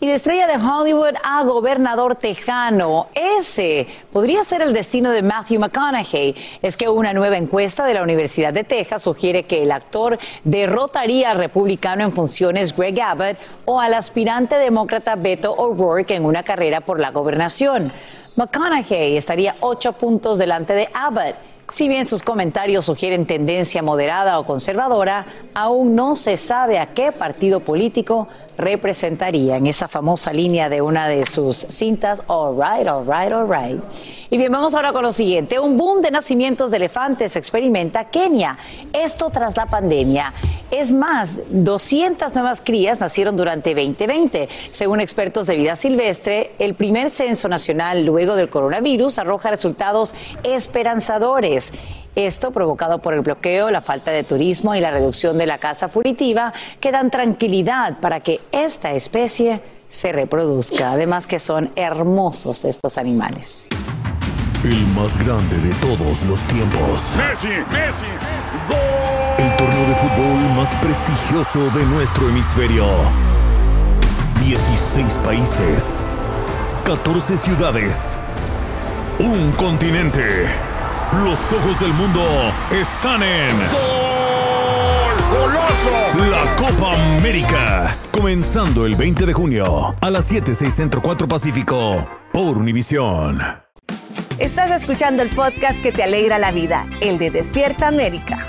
Y de estrella de Hollywood a gobernador tejano, ese podría ser el destino de Matthew McConaughey. Es que una nueva encuesta de la Universidad de Texas sugiere que el actor derrotaría al republicano en funciones Greg Abbott o al aspirante demócrata Beto O'Rourke en una carrera por la gobernación. McConaughey estaría ocho puntos delante de Abbott. Si bien sus comentarios sugieren tendencia moderada o conservadora, aún no se sabe a qué partido político representaría en esa famosa línea de una de sus cintas, All Right, All Right, All Right. Y bien, vamos ahora con lo siguiente. Un boom de nacimientos de elefantes experimenta Kenia. Esto tras la pandemia. Es más, 200 nuevas crías nacieron durante 2020. Según expertos de vida silvestre, el primer censo nacional luego del coronavirus arroja resultados esperanzadores. Esto provocado por el bloqueo, la falta de turismo y la reducción de la caza furitiva que dan tranquilidad para que esta especie se reproduzca. Además que son hermosos estos animales. El más grande de todos los tiempos. Messi, Messi, El torneo de fútbol más prestigioso de nuestro hemisferio. 16 países. 14 ciudades. Un continente. Los ojos del mundo están en. La Copa América. Comenzando el 20 de junio a las 7, 6 Centro 4 Pacífico por Univisión. Estás escuchando el podcast que te alegra la vida, el de Despierta América.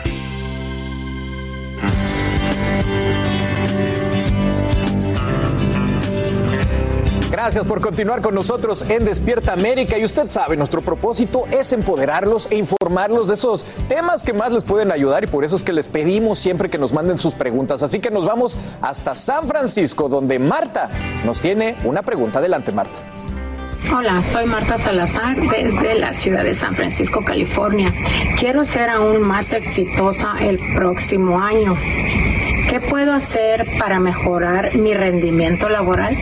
Gracias por continuar con nosotros en Despierta América. Y usted sabe, nuestro propósito es empoderarlos e informarlos de esos temas que más les pueden ayudar y por eso es que les pedimos siempre que nos manden sus preguntas. Así que nos vamos hasta San Francisco, donde Marta nos tiene una pregunta. Adelante, Marta. Hola, soy Marta Salazar desde la ciudad de San Francisco, California. Quiero ser aún más exitosa el próximo año. ¿Qué puedo hacer para mejorar mi rendimiento laboral?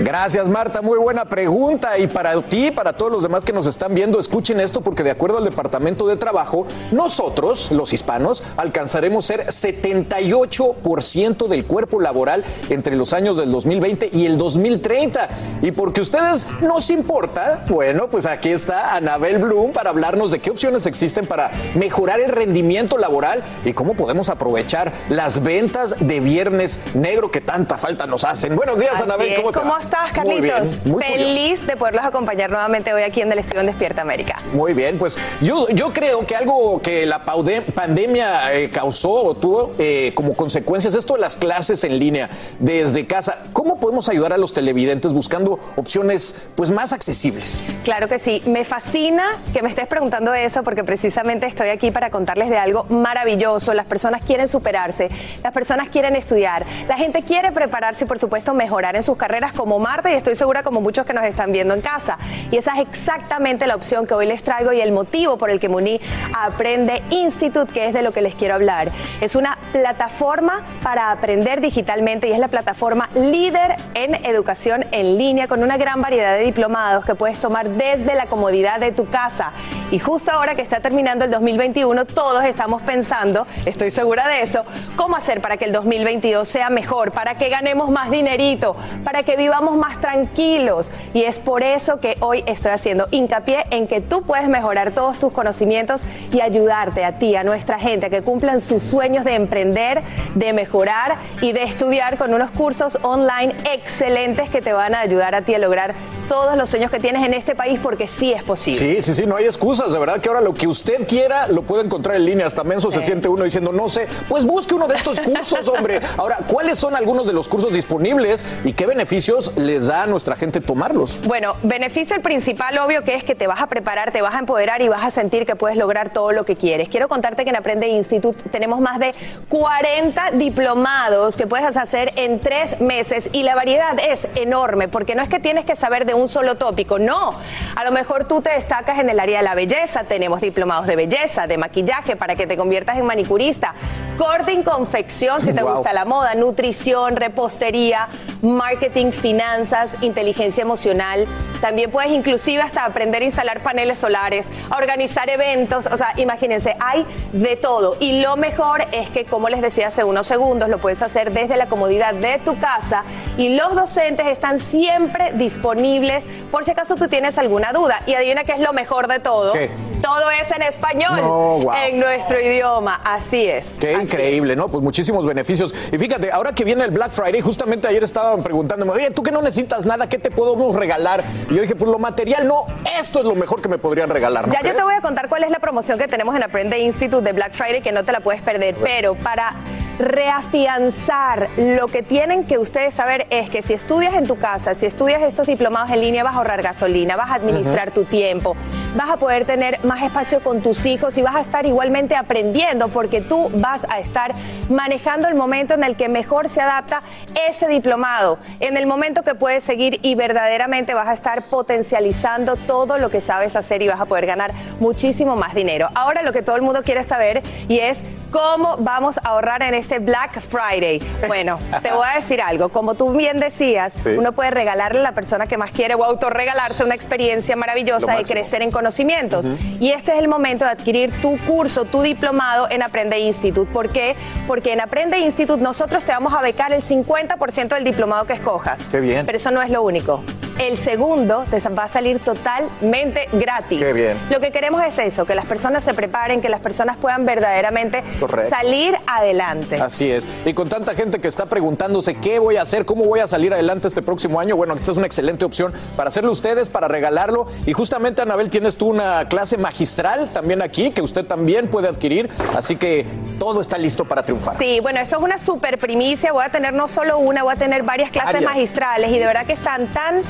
Gracias, Marta. Muy buena pregunta. Y para ti, para todos los demás que nos están viendo, escuchen esto porque de acuerdo al Departamento de Trabajo, nosotros, los hispanos, alcanzaremos ser 78% del cuerpo laboral entre los años del 2020 y el 2030. Y porque a ustedes nos importa, bueno, pues aquí está Anabel Bloom para hablarnos de qué opciones existen para mejorar el rendimiento laboral y cómo podemos aprovechar las ventas de Viernes Negro que tanta falta nos hacen. Buenos días, Así Anabel. ¿Cómo te va? Estás, Muy bien, Carlitos? muy Feliz de poderlos acompañar nuevamente hoy aquí en el estudio en Despierta América. Muy bien, pues yo, yo creo que algo que la pandemia eh, causó o tuvo eh, como consecuencias esto de las clases en línea desde casa. ¿Cómo podemos ayudar a los televidentes buscando opciones pues más accesibles? Claro que sí. Me fascina que me estés preguntando eso porque precisamente estoy aquí para contarles de algo maravilloso. Las personas quieren superarse, las personas quieren estudiar, la gente quiere prepararse y por supuesto mejorar en sus carreras como Marta y estoy segura como muchos que nos están viendo en casa. Y esa es exactamente la opción que hoy les traigo y el motivo por el que me uní a Aprende Institute, que es de lo que les quiero hablar. Es una plataforma para aprender digitalmente y es la plataforma líder en educación en línea con una gran variedad de diplomados que puedes tomar desde la comodidad de tu casa. Y justo ahora que está terminando el 2021, todos estamos pensando, estoy segura de eso, cómo hacer para que el 2022 sea mejor, para que ganemos más dinerito, para que vivamos más tranquilos. Y es por eso que hoy estoy haciendo hincapié en que tú puedes mejorar todos tus conocimientos y ayudarte a ti, a nuestra gente, a que cumplan sus sueños de emprender, de mejorar y de estudiar con unos cursos online excelentes que te van a ayudar a ti a lograr todos los sueños que tienes en este país porque sí es posible. Sí, sí, sí, no hay excusas, de verdad que ahora lo que usted quiera lo puede encontrar en línea. Hasta menso se siente uno diciendo, no sé, pues busque uno de estos cursos, hombre. Ahora, ¿cuáles son algunos de los cursos disponibles y qué beneficios les da a nuestra gente tomarlos? Bueno, beneficio el principal, obvio, que es que te vas a preparar, te vas a empoderar y vas a sentir que puedes lograr todo lo que quieres. Quiero contarte que en Aprende Institute tenemos más de 40 diplomados que puedes hacer en tres meses y la variedad es enorme porque no es que tienes que saber de un solo tópico, no. A lo mejor tú te destacas en el área de la belleza, tenemos diplomados de belleza, de maquillaje para que te conviertas en manicurista, corte y confección si te Wow. gusta la moda, nutrición, repostería, marketing, finanzas, inteligencia emocional. También puedes inclusive hasta aprender a instalar paneles solares, a organizar eventos. O sea, imagínense, hay de todo. Y lo mejor es que, como les decía hace unos segundos, lo puedes hacer desde la comodidad de tu casa y los docentes están siempre disponibles por si acaso tú tienes alguna duda. Y adivina qué es lo mejor de todo. ¿Qué? Todo es en español, No, en nuestro idioma. Así es. Qué increíble, ¿no? Pues muchísimos beneficios. Y fíjate, ahora que viene el Black Friday, justamente ayer estaban preguntándome, oye, tú que no necesitas nada, ¿qué te podemos regalar? Y yo dije, pues lo material no, esto es lo mejor que me podrían regalar. ¿no Ya yo te voy a contar cuál es la promoción que tenemos en Aprende Institute de Black Friday que no te la puedes perder, pero para reafianzar lo que tienen que ustedes saber es que si estudias en tu casa, si estudias estos diplomados en línea, vas a ahorrar gasolina, vas a administrar tu tiempo, vas a poder tener más espacio con tus hijos y vas a estar igualmente aprendiendo porque tú vas a estar manejando el momento en el que mejor se adapta ese diplomado, en el momento que puedes seguir y verdaderamente vas a estar potencializando todo lo que sabes hacer y vas a poder ganar muchísimo más dinero. Ahora lo que todo el mundo quiere saber y es cómo vamos a ahorrar en este Black Friday. Bueno, te voy a decir algo, como tú bien decías, Sí. uno puede regalarle a la persona que más quiere o autorregalarse una experiencia Lo maravillosa de crecer en conocimientos. Y este es el momento de adquirir tu curso, tu diplomado en Aprende Institute. ¿Por qué? Porque en Aprende Institute nosotros te vamos a becar el 50% del diplomado que escojas. Qué bien. Pero eso no es lo único. El segundo te va a salir totalmente gratis. Qué bien. Lo que queremos es eso, que las personas se preparen, que las personas puedan verdaderamente Correcto. salir adelante. Así es. Y con tanta gente que está preguntándose qué voy a hacer, cómo voy a salir adelante este próximo año, bueno, esta es una excelente opción para hacerlo ustedes, para regalarlo. Y justamente, Anabel, tienes tú una clase magistral también aquí que usted también puede adquirir. Así que todo está listo para triunfar. Sí, bueno, esto es una super primicia. Voy a tener no solo una, voy a tener varias clases magistrales y de verdad que están tan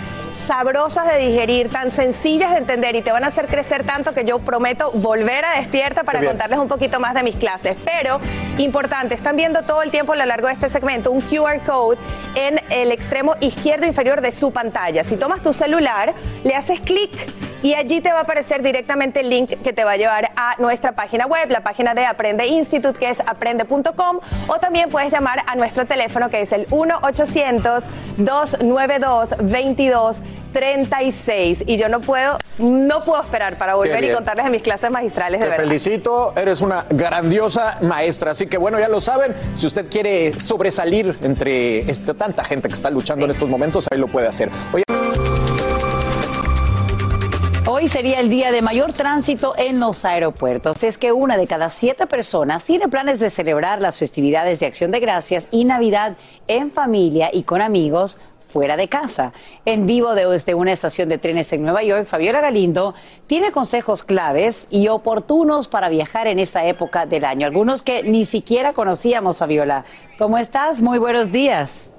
sabrosas de digerir, tan sencillas de entender y te van a hacer crecer tanto que yo prometo volver a despierta para contarles un poquito más de mis clases. Pero, importante, están viendo todo el tiempo a lo largo de este segmento un QR code en el extremo izquierdo inferior de su pantalla. Si tomas tu celular, le haces clic y allí te va a aparecer directamente el link que te va a llevar a nuestra página web, la página de Aprende Institute, que es aprende.com, o también puedes llamar a nuestro teléfono, que es el 1-800-292-2236. Y yo no puedo, no puedo esperar para volver y contarles de mis clases magistrales de Te verdad. felicito, eres una grandiosa maestra. Así que bueno, ya lo saben, si usted quiere sobresalir entre esta, tanta gente que está luchando en estos momentos, ahí lo puede hacer. Oye, Hoy sería el día de mayor tránsito en los aeropuertos. Es que una de cada siete personas tiene planes de celebrar las festividades de Acción de Gracias y Navidad en familia y con amigos fuera de casa. En vivo desde una estación de trenes en Nueva York, Fabiola Galindo tiene consejos claves y oportunos para viajar en esta época del año. Algunos que ni siquiera conocíamos, Fabiola. ¿Cómo estás? Muy buenos días.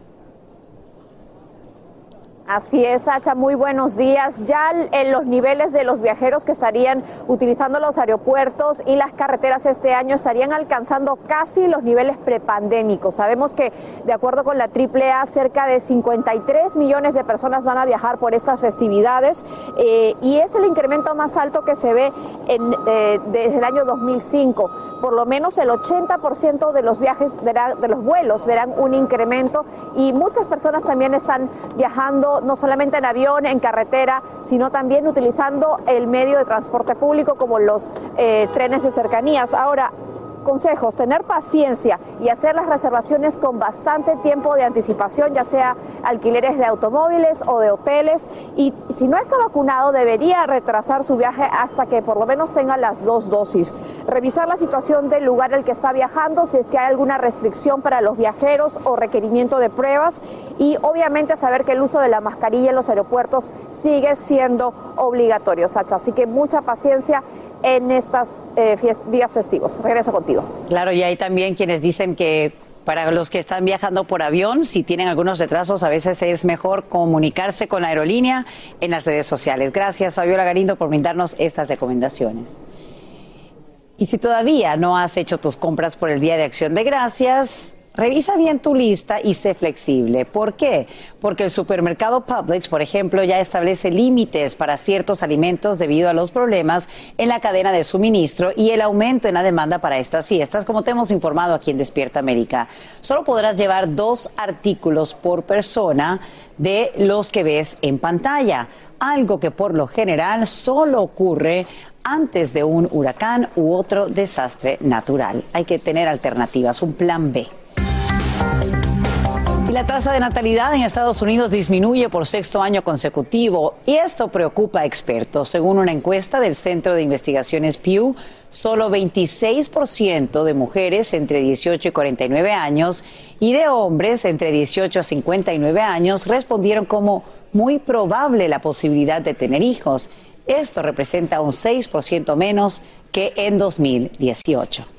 Así es, Sacha, muy buenos días. Ya en los niveles de los viajeros que estarían utilizando los aeropuertos y las carreteras este año estarían alcanzando casi los niveles prepandémicos. Sabemos que, de acuerdo con la AAA, cerca de 53 millones de personas van a viajar por estas festividades eh, y es el incremento más alto que se ve eh, desde el año 2005. Por lo menos el 80% de los viajes, verán, de los vuelos verán un incremento y muchas personas también están viajando no solamente en avión, en carretera, sino también utilizando el medio de transporte público como los eh, trenes de cercanías. Ahora, consejos, tener paciencia y hacer las reservaciones con bastante tiempo de anticipación, ya sea alquileres de automóviles o de hoteles. Y si no está vacunado, debería retrasar su viaje hasta que por lo menos tenga las dos dosis. Revisar la situación del lugar al que está viajando, si es que hay alguna restricción para los viajeros o requerimiento de pruebas. Y obviamente saber que el uso de la mascarilla en los aeropuertos sigue siendo obligatorio, Sacha. Así que mucha paciencia en estos eh, días festivos. Regreso contigo. Claro, y hay también quienes dicen que para los que están viajando por avión, si tienen algunos retrasos, a veces es mejor comunicarse con la aerolínea en las redes sociales. Gracias, Fabiola Garindo, por brindarnos estas recomendaciones. Y si todavía no has hecho tus compras por el Día de Acción de Gracias, Revisa bien tu lista y sé flexible. ¿Por qué? Porque el supermercado Publix, por ejemplo, ya establece límites para ciertos alimentos debido a los problemas en la cadena de suministro y el aumento en la demanda para estas fiestas, como te hemos informado aquí en Despierta América. Solo podrás llevar dos artículos por persona de los que ves en pantalla, algo que por lo general solo ocurre antes de un huracán u otro desastre natural. Hay que tener alternativas, un plan B. La tasa de natalidad en Estados Unidos disminuye por sexto año consecutivo y esto preocupa a expertos. Según una encuesta del Centro de Investigaciones Pew, solo 26% de mujeres entre 18 y 49 años y de hombres entre 18 a 59 años respondieron como muy probable la posibilidad de tener hijos. Esto representa un 6% menos que en 2018.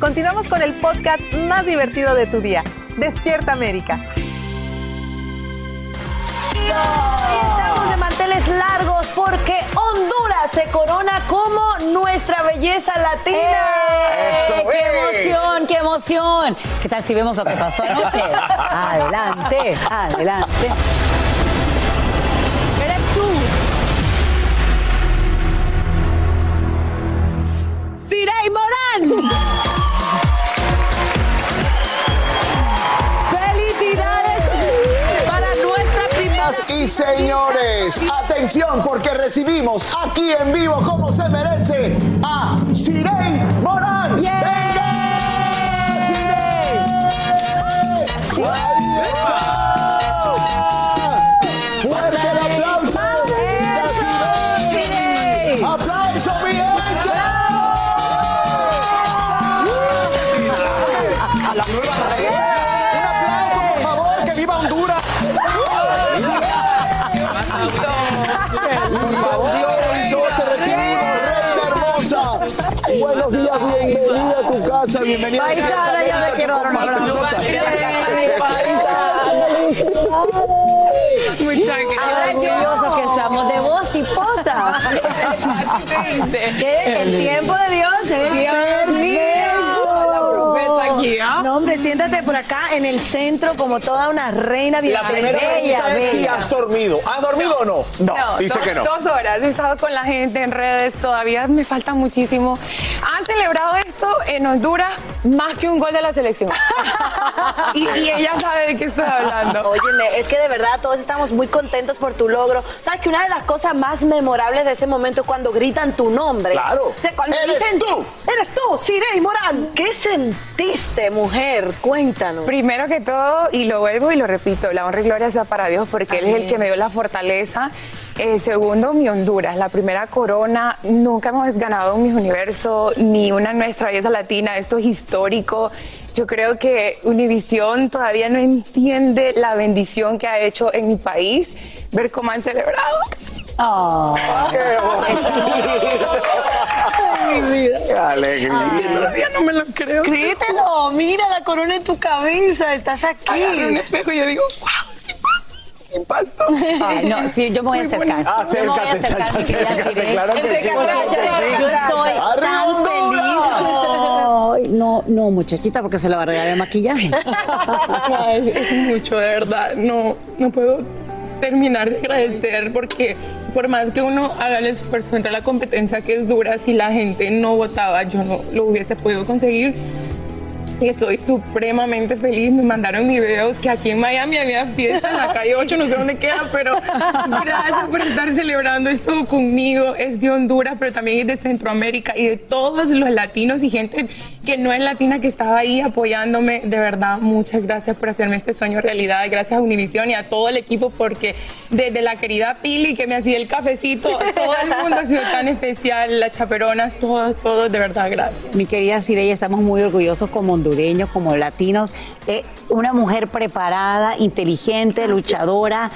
Continuamos con el podcast más divertido de tu día. Despierta América. Estamos de manteles largos porque Honduras se corona como nuestra belleza latina. ¡Eh! ¡Qué emoción, qué emoción! ¿Qué tal si vemos lo que pasó anoche? adelante, adelante. Sirey Morán. ¡Felicidades para nuestra primera! Y señores, atención porque recibimos aquí en vivo como se merece a Sirey Morán. ¡Venga! ¡Sirey! ¡Ahí bienvenida. Paisana, yo le quiero dar un abrazo. Qué orgullosos que estamos de vos y pota. ¿Qué? El tiempo de Dios es ¿ah? No, hombre, siéntate por acá en el centro como toda una reina bien La primera pregunta es si has dormido. ¿Has dormido o no? No, dice dos, que no. Dos horas. He estado con la gente en redes, todavía me falta muchísimo. Celebrado esto en Honduras más que un gol de la selección. y, y ella sabe de qué estoy hablando. Óyeme, es que de verdad todos estamos muy contentos por tu logro. ¿Sabes que una de las cosas más memorables de ese momento es cuando gritan tu nombre? Claro. O sea, cuando ¡Eres dicen, tú! ¡Eres tú, Sirey Morán! ¿Qué sentiste, mujer? Cuéntanos. Primero que todo, y lo vuelvo y lo repito, la honra y gloria sea para Dios porque Él es el que me dio la fortaleza. Eh, segundo, mi Honduras, la primera corona. Nunca hemos ganado un Miss Universo ni una Nuestra Belleza Latina. Esto es histórico. Yo creo que Univisión todavía no entiende la bendición que ha hecho en mi país, ver cómo han celebrado. Oh. ¡Qué Ay, mi vida. ¡Qué alegría! Todavía no me lo creo. Créetelo, mira la corona en tu cabeza, estás aquí. Agarro un espejo y yo digo, wow, sí pasó. Ay, no, sí, yo me voy a acercar. Yo me voy a acércate, acercar, Sacha, acércate, claro que sí. Yo estoy ¡Arriba tan feliz. No, no, muchachita, porque se la va a regalar el maquillaje. Ay, es mucho, de verdad. No, no puedo terminar de agradecer porque por más que uno haga el esfuerzo entre la competencia que es dura, si la gente no votaba, yo no lo hubiese podido conseguir. Estoy supremamente feliz. Me mandaron videos que aquí en Miami había fiesta en la calle 8, no sé dónde queda, pero gracias por estar celebrando esto conmigo. Es de Honduras, pero también es de Centroamérica y de todos los latinos y gente que no es latina que estaba ahí apoyándome. De verdad, muchas gracias por hacerme este sueño realidad. Gracias a Univision y a todo el equipo, porque desde la querida Pili que me hacía el cafecito, todo el mundo ha sido tan especial, las chaperonas, todos, todos, de verdad, gracias. Mi querida Sirey, estamos muy orgullosos como hondureños, como latinos, de una mujer preparada, inteligente, luchadora.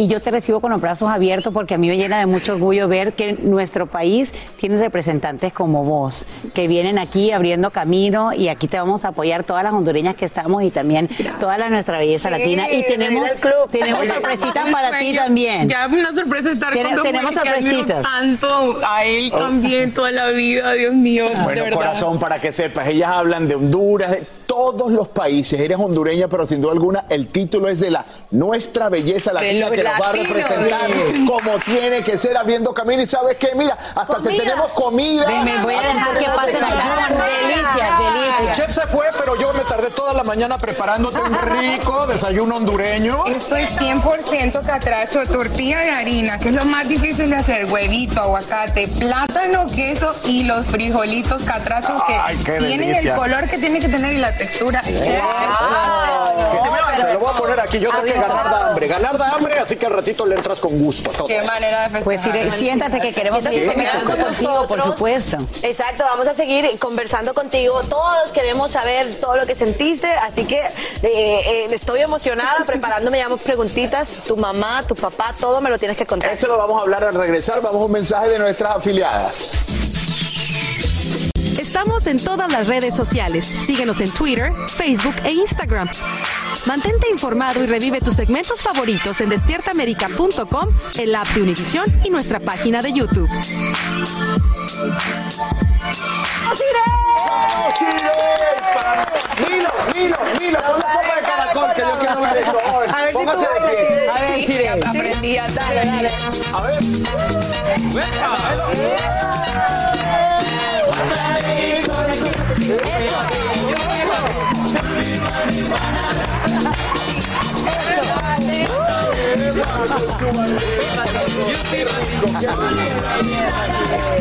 Y yo te recibo con los brazos abiertos porque a mí me llena de mucho orgullo ver que nuestro país tiene representantes como vos, que vienen aquí abriendo camino y aquí te vamos a apoyar todas las hondureñas que estamos y también toda la nuestra belleza Sí, latina. Y tenemos, tenemos sorpresitas para ti también. Ya una sorpresa estar Tiene- con tenemos sorpresitas. tanto a él también toda la vida, Dios mío, de Bueno, verdad. corazón, para que sepas, ellas hablan de Honduras, de todos los países. Eres hondureña, pero sin duda alguna el título es de la nuestra belleza latina que nos va a representar como tiene que ser abriendo camino. Y sabes qué, mira, hasta te tenemos comida. Ven, me voy a dejar que pase la desayuno. delicias, El chef se fue, pero yo me tardé toda la mañana preparándote un rico desayuno hondureño. Esto es 100% catracho, tortilla de harina, que es lo más difícil de hacer, huevito, aguacate, plátano, queso y los frijolitos catrachos que Ay, tienen delicia. el color que tiene que tener y la textura. Te lo voy a poner aquí. Yo sé que ganar da hambre. Ganar da hambre, así que al ratito le entras con gusto. a todo. Qué manera de festejar. Pues Sirey, siéntate que queremos seguir conversando con contigo, por supuesto. Exacto, vamos a seguir conversando contigo. Todos queremos saber todo lo que sentiste, así que eh, eh, estoy emocionada preparándome ya preguntitas. Tu mamá, tu papá, todo me lo tienes que contar. Eso lo vamos a hablar al regresar. Vamos a un mensaje de nuestras afiliadas. Estamos en todas las redes sociales. Síguenos en Twitter, Facebook e Instagram. Mantente informado y revive tus segmentos favoritos en despiertaamerica.com, el app de Univision y nuestra página de YouTube. Nilo, Nilo, Nilo, pon la sopa de caracol que yo quiero ver esto. A ver Póngase de pie. A ver, Sirey. Aprendí a dale, dale. A ver. Eso.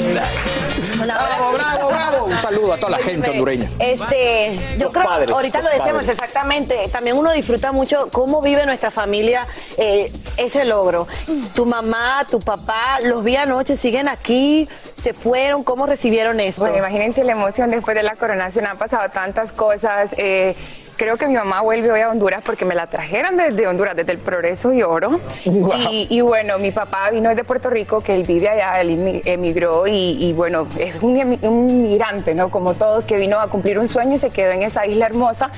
Eso. Bravo, bravo, bravo. Un saludo a toda la gente hondureña. Este, yo creo, padres, ahorita lo padres. exactamente, también uno disfruta mucho cómo vive nuestra familia eh, ese logro. Tu mamá, tu papá, los vi anoche, siguen aquí, se fueron, ¿cómo recibieron esto? Bueno, imagínense la emoción después de la coronación. Han pasado tantas cosas. eh, creo que mi mamá vuelve hoy a Honduras porque me la trajeron desde Honduras, desde el Progreso y Oro. Y, y bueno, mi papá vino de Puerto Rico, que él vive allá, él emi- emigró y, y bueno, es un, emi- un migrante, ¿no? Como todos, que vino a cumplir un sueño y se quedó en esa isla hermosa.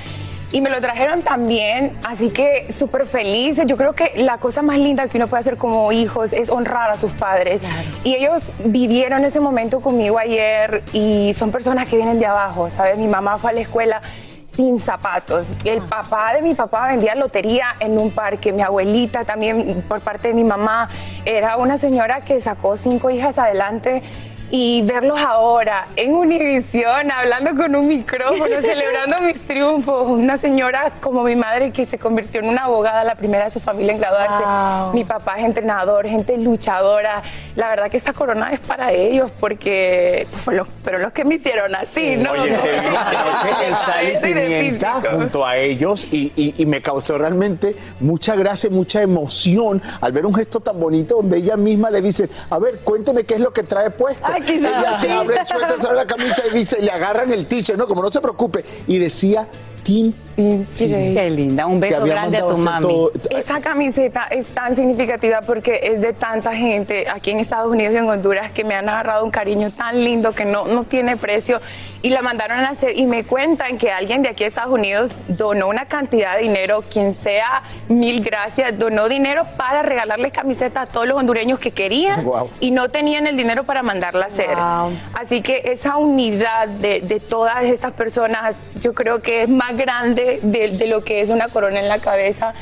Y me lo trajeron también, así que súper felices. Yo creo que la cosa más linda que uno puede hacer como hijos es honrar a sus padres. Y ellos vivieron ese momento conmigo ayer y son personas que vienen de abajo, ¿sabes? Mi mamá fue a la escuela sin zapatos. El papá de mi papá vendía lotería en un parque. Mi abuelita también, por parte de mi mamá, era una señora que sacó cinco hijas adelante y verlos ahora en Univisión, hablando con un micrófono, celebrando mis triunfos. Una señora como mi madre que se convirtió en una abogada, la primera de su familia en graduarse. Mi papá es entrenador, gente luchadora. La verdad que esta corona es para ellos porque fue pero los que me hicieron así, ¿no? Oye, te vi anoche en Sal y Pimienta junto a ellos y, y- y me causó realmente mucha gracia, mucha emoción al ver un gesto tan bonito donde ella misma le dice, a ver, cuénteme qué es lo que trae puesto. Ay, ella se abre el suéter, se abre la camisa y dice, le agarran el t ¿no? Como no se preocupe. Y decía, Team Chile. Qué linda. Un beso grande a tu mami. todo- Esa camiseta es tan significativa porque es de tanta gente aquí en Estados Unidos y en Honduras que me han agarrado un cariño tan lindo que no, no tiene precio y la mandaron a hacer y me cuentan que alguien de aquí de Estados Unidos donó una cantidad de dinero, quien sea, mil gracias, donó dinero para regalarle camiseta a todos los hondureños que querían Guau. y no tenían el dinero para mandarla a hacer. Así que esa unidad de, de todas estas personas yo creo que es más grande de, lo que es una corona en la cabeza.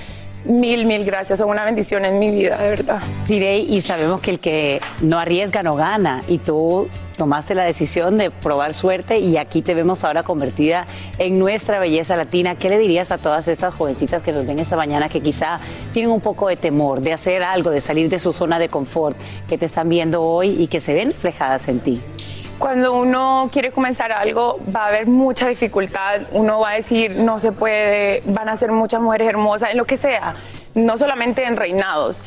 Mil, mil gracias. Son una bendición en mi vida, de verdad. Sirey, y sabemos que el que no arriesga no gana. Y tú tomaste la decisión de probar suerte y aquí te vemos ahora convertida en nuestra belleza latina. ¿Qué le dirías a todas estas jovencitas que nos ven esta mañana que quizá tienen un poco de temor de hacer algo, de salir de su zona de confort, que te están viendo hoy y que se ven reflejadas en ti? Cuando uno quiere comenzar algo, va a haber mucha dificultad. Uno va a decir, no se puede, van a ser muchas mujeres hermosas, en lo que sea, no solamente en reinados.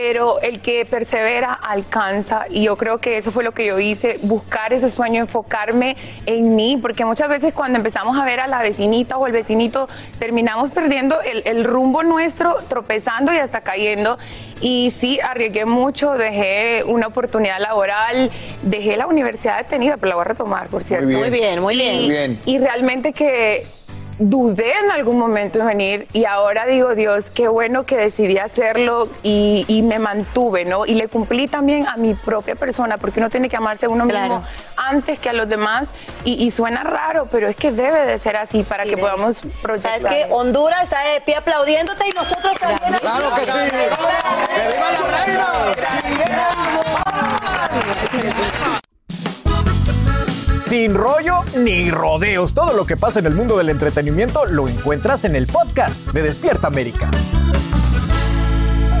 Pero el que persevera alcanza y yo creo que eso fue lo que yo hice, buscar ese sueño, enfocarme en mí, porque muchas veces cuando empezamos a ver a la vecinita o el vecinito, terminamos perdiendo el, el rumbo nuestro, tropezando y hasta cayendo. Y sí, arriesgué mucho, dejé una oportunidad laboral, dejé la universidad detenida, pero la voy a retomar, por cierto. bien. Muy bien, muy bien. Y- Muy bien. Y realmente que dudé en algún momento en venir y ahora digo, Dios, qué bueno que decidí hacerlo y, y me mantuve, ¿no? Y le cumplí también a mi propia persona, porque uno tiene que amarse a uno mismo antes que a los demás y, y suena raro, pero es que debe de ser así para que podamos proyectar. ¿Sabes qué? Honduras está de pie aplaudiéndote y nosotros también. ¡Claro que sí! ¡Que viva la reina! Sin rollo ni rodeos. Todo lo que pasa en el mundo del entretenimiento lo encuentras en el podcast de Despierta América.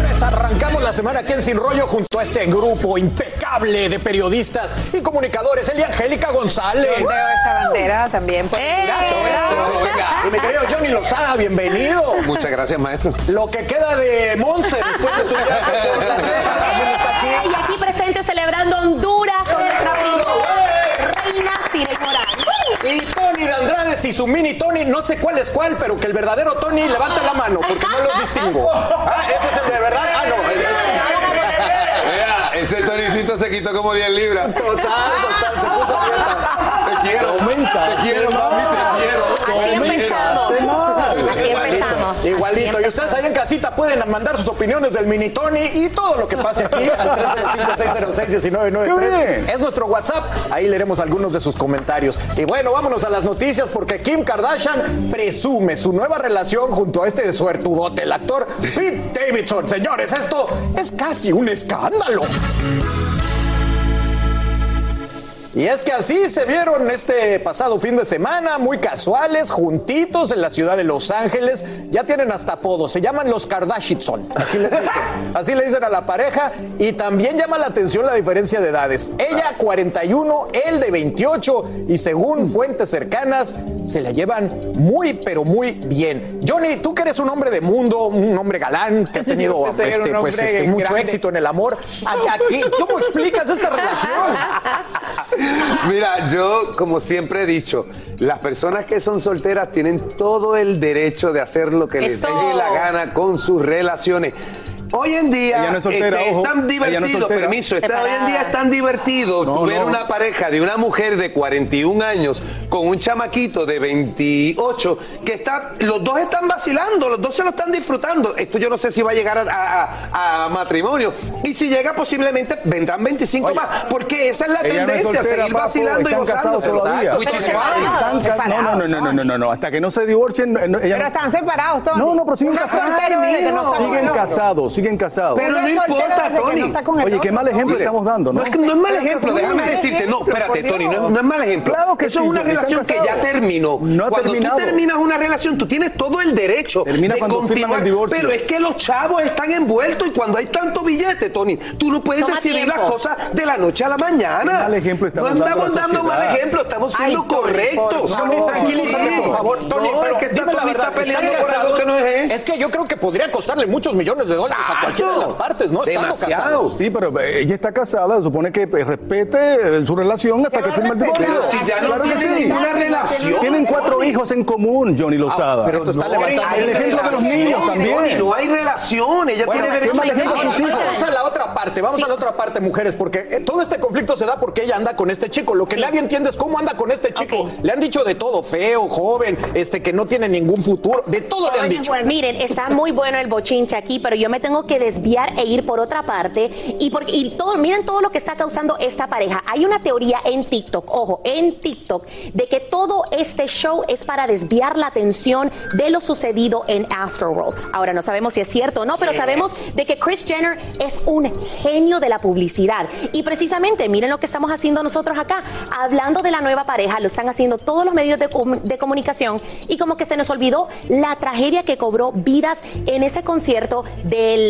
Pues Arrancamos la semana aquí en Sin Rollo junto a este grupo impecable de periodistas y comunicadores, Eli Angélica González. Yo veo esta bandera también. Por Y mi querido Johnny Lozada, bienvenido. Muchas gracias, maestro. Lo que queda de Monse después de su viaje por Las Vegas también está aquí. Y aquí presente celebrando Honduras Cire Morán. Y Tony de Andrade y su mini Tony, no sé cuál es cuál, pero que el verdadero Tony levanta la mano porque no los distingo. Ah, ese es el de verdad. Ah, no. Mira, ese tonicito se quitó como 10 libras. Total, total, se puso a dieta. Te quiero. Te quiero, mami, te quiero. Así empezamos. Así empezamos. Igualito. Y ustedes ahí en casita pueden mandar sus opiniones del mini Tony y todo lo que pase aquí al 305-606-1993. Es nuestro WhatsApp. Ahí leeremos algunos de sus comentarios. Y bueno, vámonos a las noticias porque Kim Kardashian presume su nueva relación junto a este suertudote, el actor Pete Davidson. Señores, esto es casi un escándalo. Y es que así se vieron este pasado fin de semana, muy casuales, juntitos en la ciudad de Los Ángeles. Ya tienen hasta apodos, se llaman los Kardashian. Así les dicen. Así le dicen a la pareja. Y también llama la atención la diferencia de edades. Ella 41, él de 28. Y según fuentes cercanas, se la llevan muy, pero muy bien. Johnny, tú que eres un hombre de mundo, un hombre galán, que ha tenido este, pues, este, mucho grande. éxito en el amor. ¿A- a qué- ¿Cómo explicas esta relación? Mira, yo como siempre he dicho, las personas que son solteras tienen todo el derecho de hacer lo que les Eso. dé la gana con sus relaciones. Hoy en día no es, este, tan divertido, permiso, hoy en día es tan divertido no, ver una pareja de una mujer de 41 años con un chamaquito de 28 que está, los dos están vacilando, los dos se lo están disfrutando. Esto yo no sé si va a llegar a, matrimonio. Y si llega, posiblemente vendrán 25 más, porque esa es la tendencia, seguir vacilando y gozando. No, no, no, no, no, no, no, hasta que no se divorcien. Ella pero están separados, todos. No, no, pero siguen casados. Siguen casados siguen casados. Pero no importa, Tony. no está con el Oye, qué mal ejemplo estamos dando, ¿no? No es, que no es mal ejemplo, déjame decirte, no, espérate, Tony, no, es- no es mal ejemplo. Claro que Eso sí, es una relación que ya terminó. No ha Cuando terminado. tú terminas una relación, tú tienes todo el derecho Termina de continuar. el divorcio. Pero es que los chavos están envueltos y cuando hay tanto billete, Tony, tú no puedes Toma decidir tiempo. las cosas de la noche a la mañana. Mal ejemplo no estamos estamos dando a la dando mal ejemplo, estamos siendo Ay, Tony, correctos. No, Tranquilízate, por favor, Tony, No, pero es que Tony verdad, está peleando ¿están por algo que no es. Es que yo creo que podría costarle muchos millones de dólares a cualquiera de las partes, ¿no? Estando Demasiado. casados. Sí, pero eh, ella está casada, se supone que eh, respete eh, su relación hasta que firme el divorcio. Pero si ya no Claro tienen sí. ninguna relación. Tienen cuatro hijos en común, Johnny Lozada. pero esto está No, levantando el ejemplo de los niños también. No hay relación, ella Bueno, tiene ¿qué derecho a? Vamos a la otra parte, vamos a la otra parte, mujeres, porque todo este conflicto se da porque ella anda con este chico. Lo que Sí. nadie entiende es cómo anda con este chico. Le han dicho de todo, feo, joven, este que no tiene ningún futuro, de todo le han dicho. Miren, está muy bueno el bochinche aquí, pero yo me tengo que desviar e ir por otra parte. Y, por, y todo, miren todo lo que está causando esta pareja. Hay una teoría en TikTok, ojo, en TikTok, de que todo este show es para desviar la atención de lo sucedido en Astroworld. Ahora, no sabemos si es cierto o no, pero sabemos de que Chris Jenner es un genio de la publicidad. Y precisamente, miren lo que estamos haciendo nosotros acá, hablando de la nueva pareja, lo están haciendo todos los medios de, comu- de comunicación y como que se nos olvidó la tragedia que cobró vidas en ese concierto del,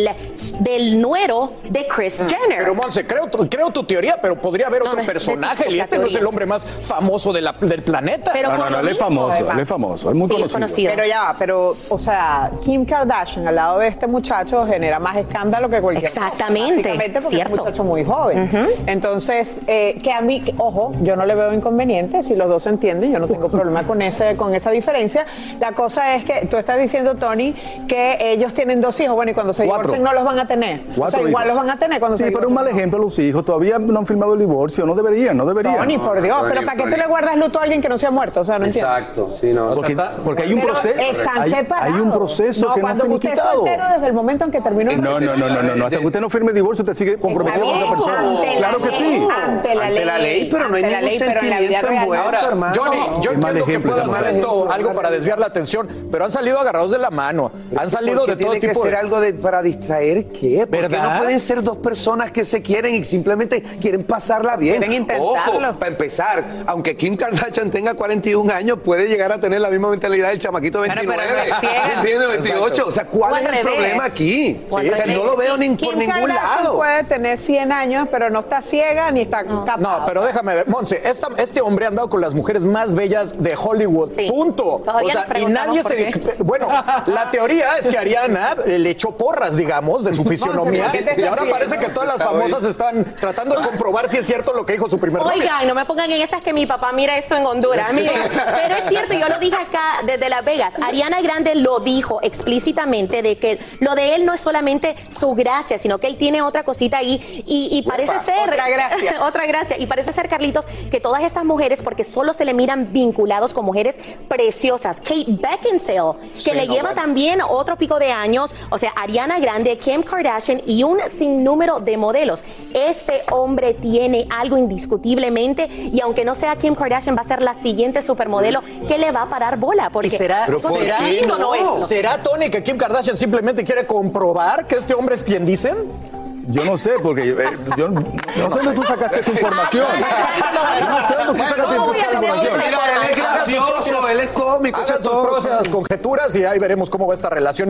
del nuero de Chris Jenner. Pero Monse, creo, tu- creo tu teoría, pero podría haber otro no personaje y este no es el hombre más famoso de la- del planeta. Pero No, no, no, él es famoso, él es famoso, es muy Sí, conocido. conocido. Pero ya, va, pero, o sea, Kim Kardashian al lado de este muchacho genera más escándalo que cualquier cosa, Exactamente, básicamente porque cierto. es un muchacho muy joven. Entonces, eh, que a mí, ojo, yo no le veo inconveniente, si los dos se entienden, yo no tengo problema con, ese, con esa diferencia. La cosa es que tú estás diciendo, Tony, que ellos tienen dos hijos, bueno, y cuando se Cuatro. No los van a tener. o sea, igual hijos. los van a tener cuando Sí, se pero un mal ejemplo los hijos. Todavía no han firmado el divorcio. No deberían, no deberían. Tony, por Dios, Tony, pero ¿para qué tú le guardas luto a alguien que no se ha muerto? O sea, no entiendo. Exacto, sí, no. Porque, porque hay un proceso. Están hay, separados. hay un proceso no, que no cuando usted es soltero desde el momento en que terminó el No, no, no, no, no, no. Hasta que usted no firme el divorcio, usted sigue comprometido con esa persona. Claro que sí. Ante la Ante ley. la ley, pero no hay ningún ley, pero en la vida sentimiento. Ahora. Johnny, yo entiendo que estamos hacer esto algo para desviar la atención, pero han salido agarrados de la mano, han salido de todo tipo de... algo para distraer qué ¿Por qué ¿Verdad? no pueden ser dos personas que se quieren y simplemente quieren pasarla bien Quieren intentarlo. Ojo, para empezar aunque Kim Kardashian tenga 41 años puede llegar a tener la misma mentalidad del chamaquito de Bueno, 29 pero no es ciega. ¿entiendes? 28 o sea ¿cuál O es el revés. problema aquí? O al o sea no lo veo ni por ningún Kardashian lado puede tener 100 años, pero no está ciega ni está capada. No, pero déjame ver, Monse, esta- este hombre ha andado con las mujeres más bellas de Hollywood, Sí. punto. Todavía o sea, y nadie se... Bueno, la teoría es que Ariana le echó porras, digamos, de su fisionomía, ¿por qué te y ahora parece que todas las famosas están tratando de comprobar si es cierto lo que dijo su primer novio. Oigan, no me pongan en estas que mi papá mira esto en Honduras. Miren, pero es cierto, yo lo dije acá desde Las Vegas. Ariana Grande lo dijo explícitamente de que lo de él no es solamente su gracia, sino que él tiene otra cosita ahí y, y parece ser otra gracia. otra gracia y parece ser Carlitos que todas estas mujeres porque solo se le miran vinculados con mujeres preciosas. Kate Beckinsale, que le no, lleva también otro pico de años, o sea, Ariana Grande, Kim Kardashian y un sinnúmero de modelos. Este hombre tiene algo indiscutiblemente y aunque no sea Kim Kardashian va a ser la siguiente supermodelo que le va a parar bola porque ¿Y será, Pero ¿por será, qué no, no es? ¿será, Tony, que Kim Kardashian simplemente quiere comprobar que este hombre es quien dicen? Yo no sé, porque eh, yo no sé dónde tú sacaste esa información. Yo no sé dónde tú sacaste No esa información. Mira, él es gracioso él es cómico Hagan sus propias conjeturas y ahí veremos cómo va esta relación.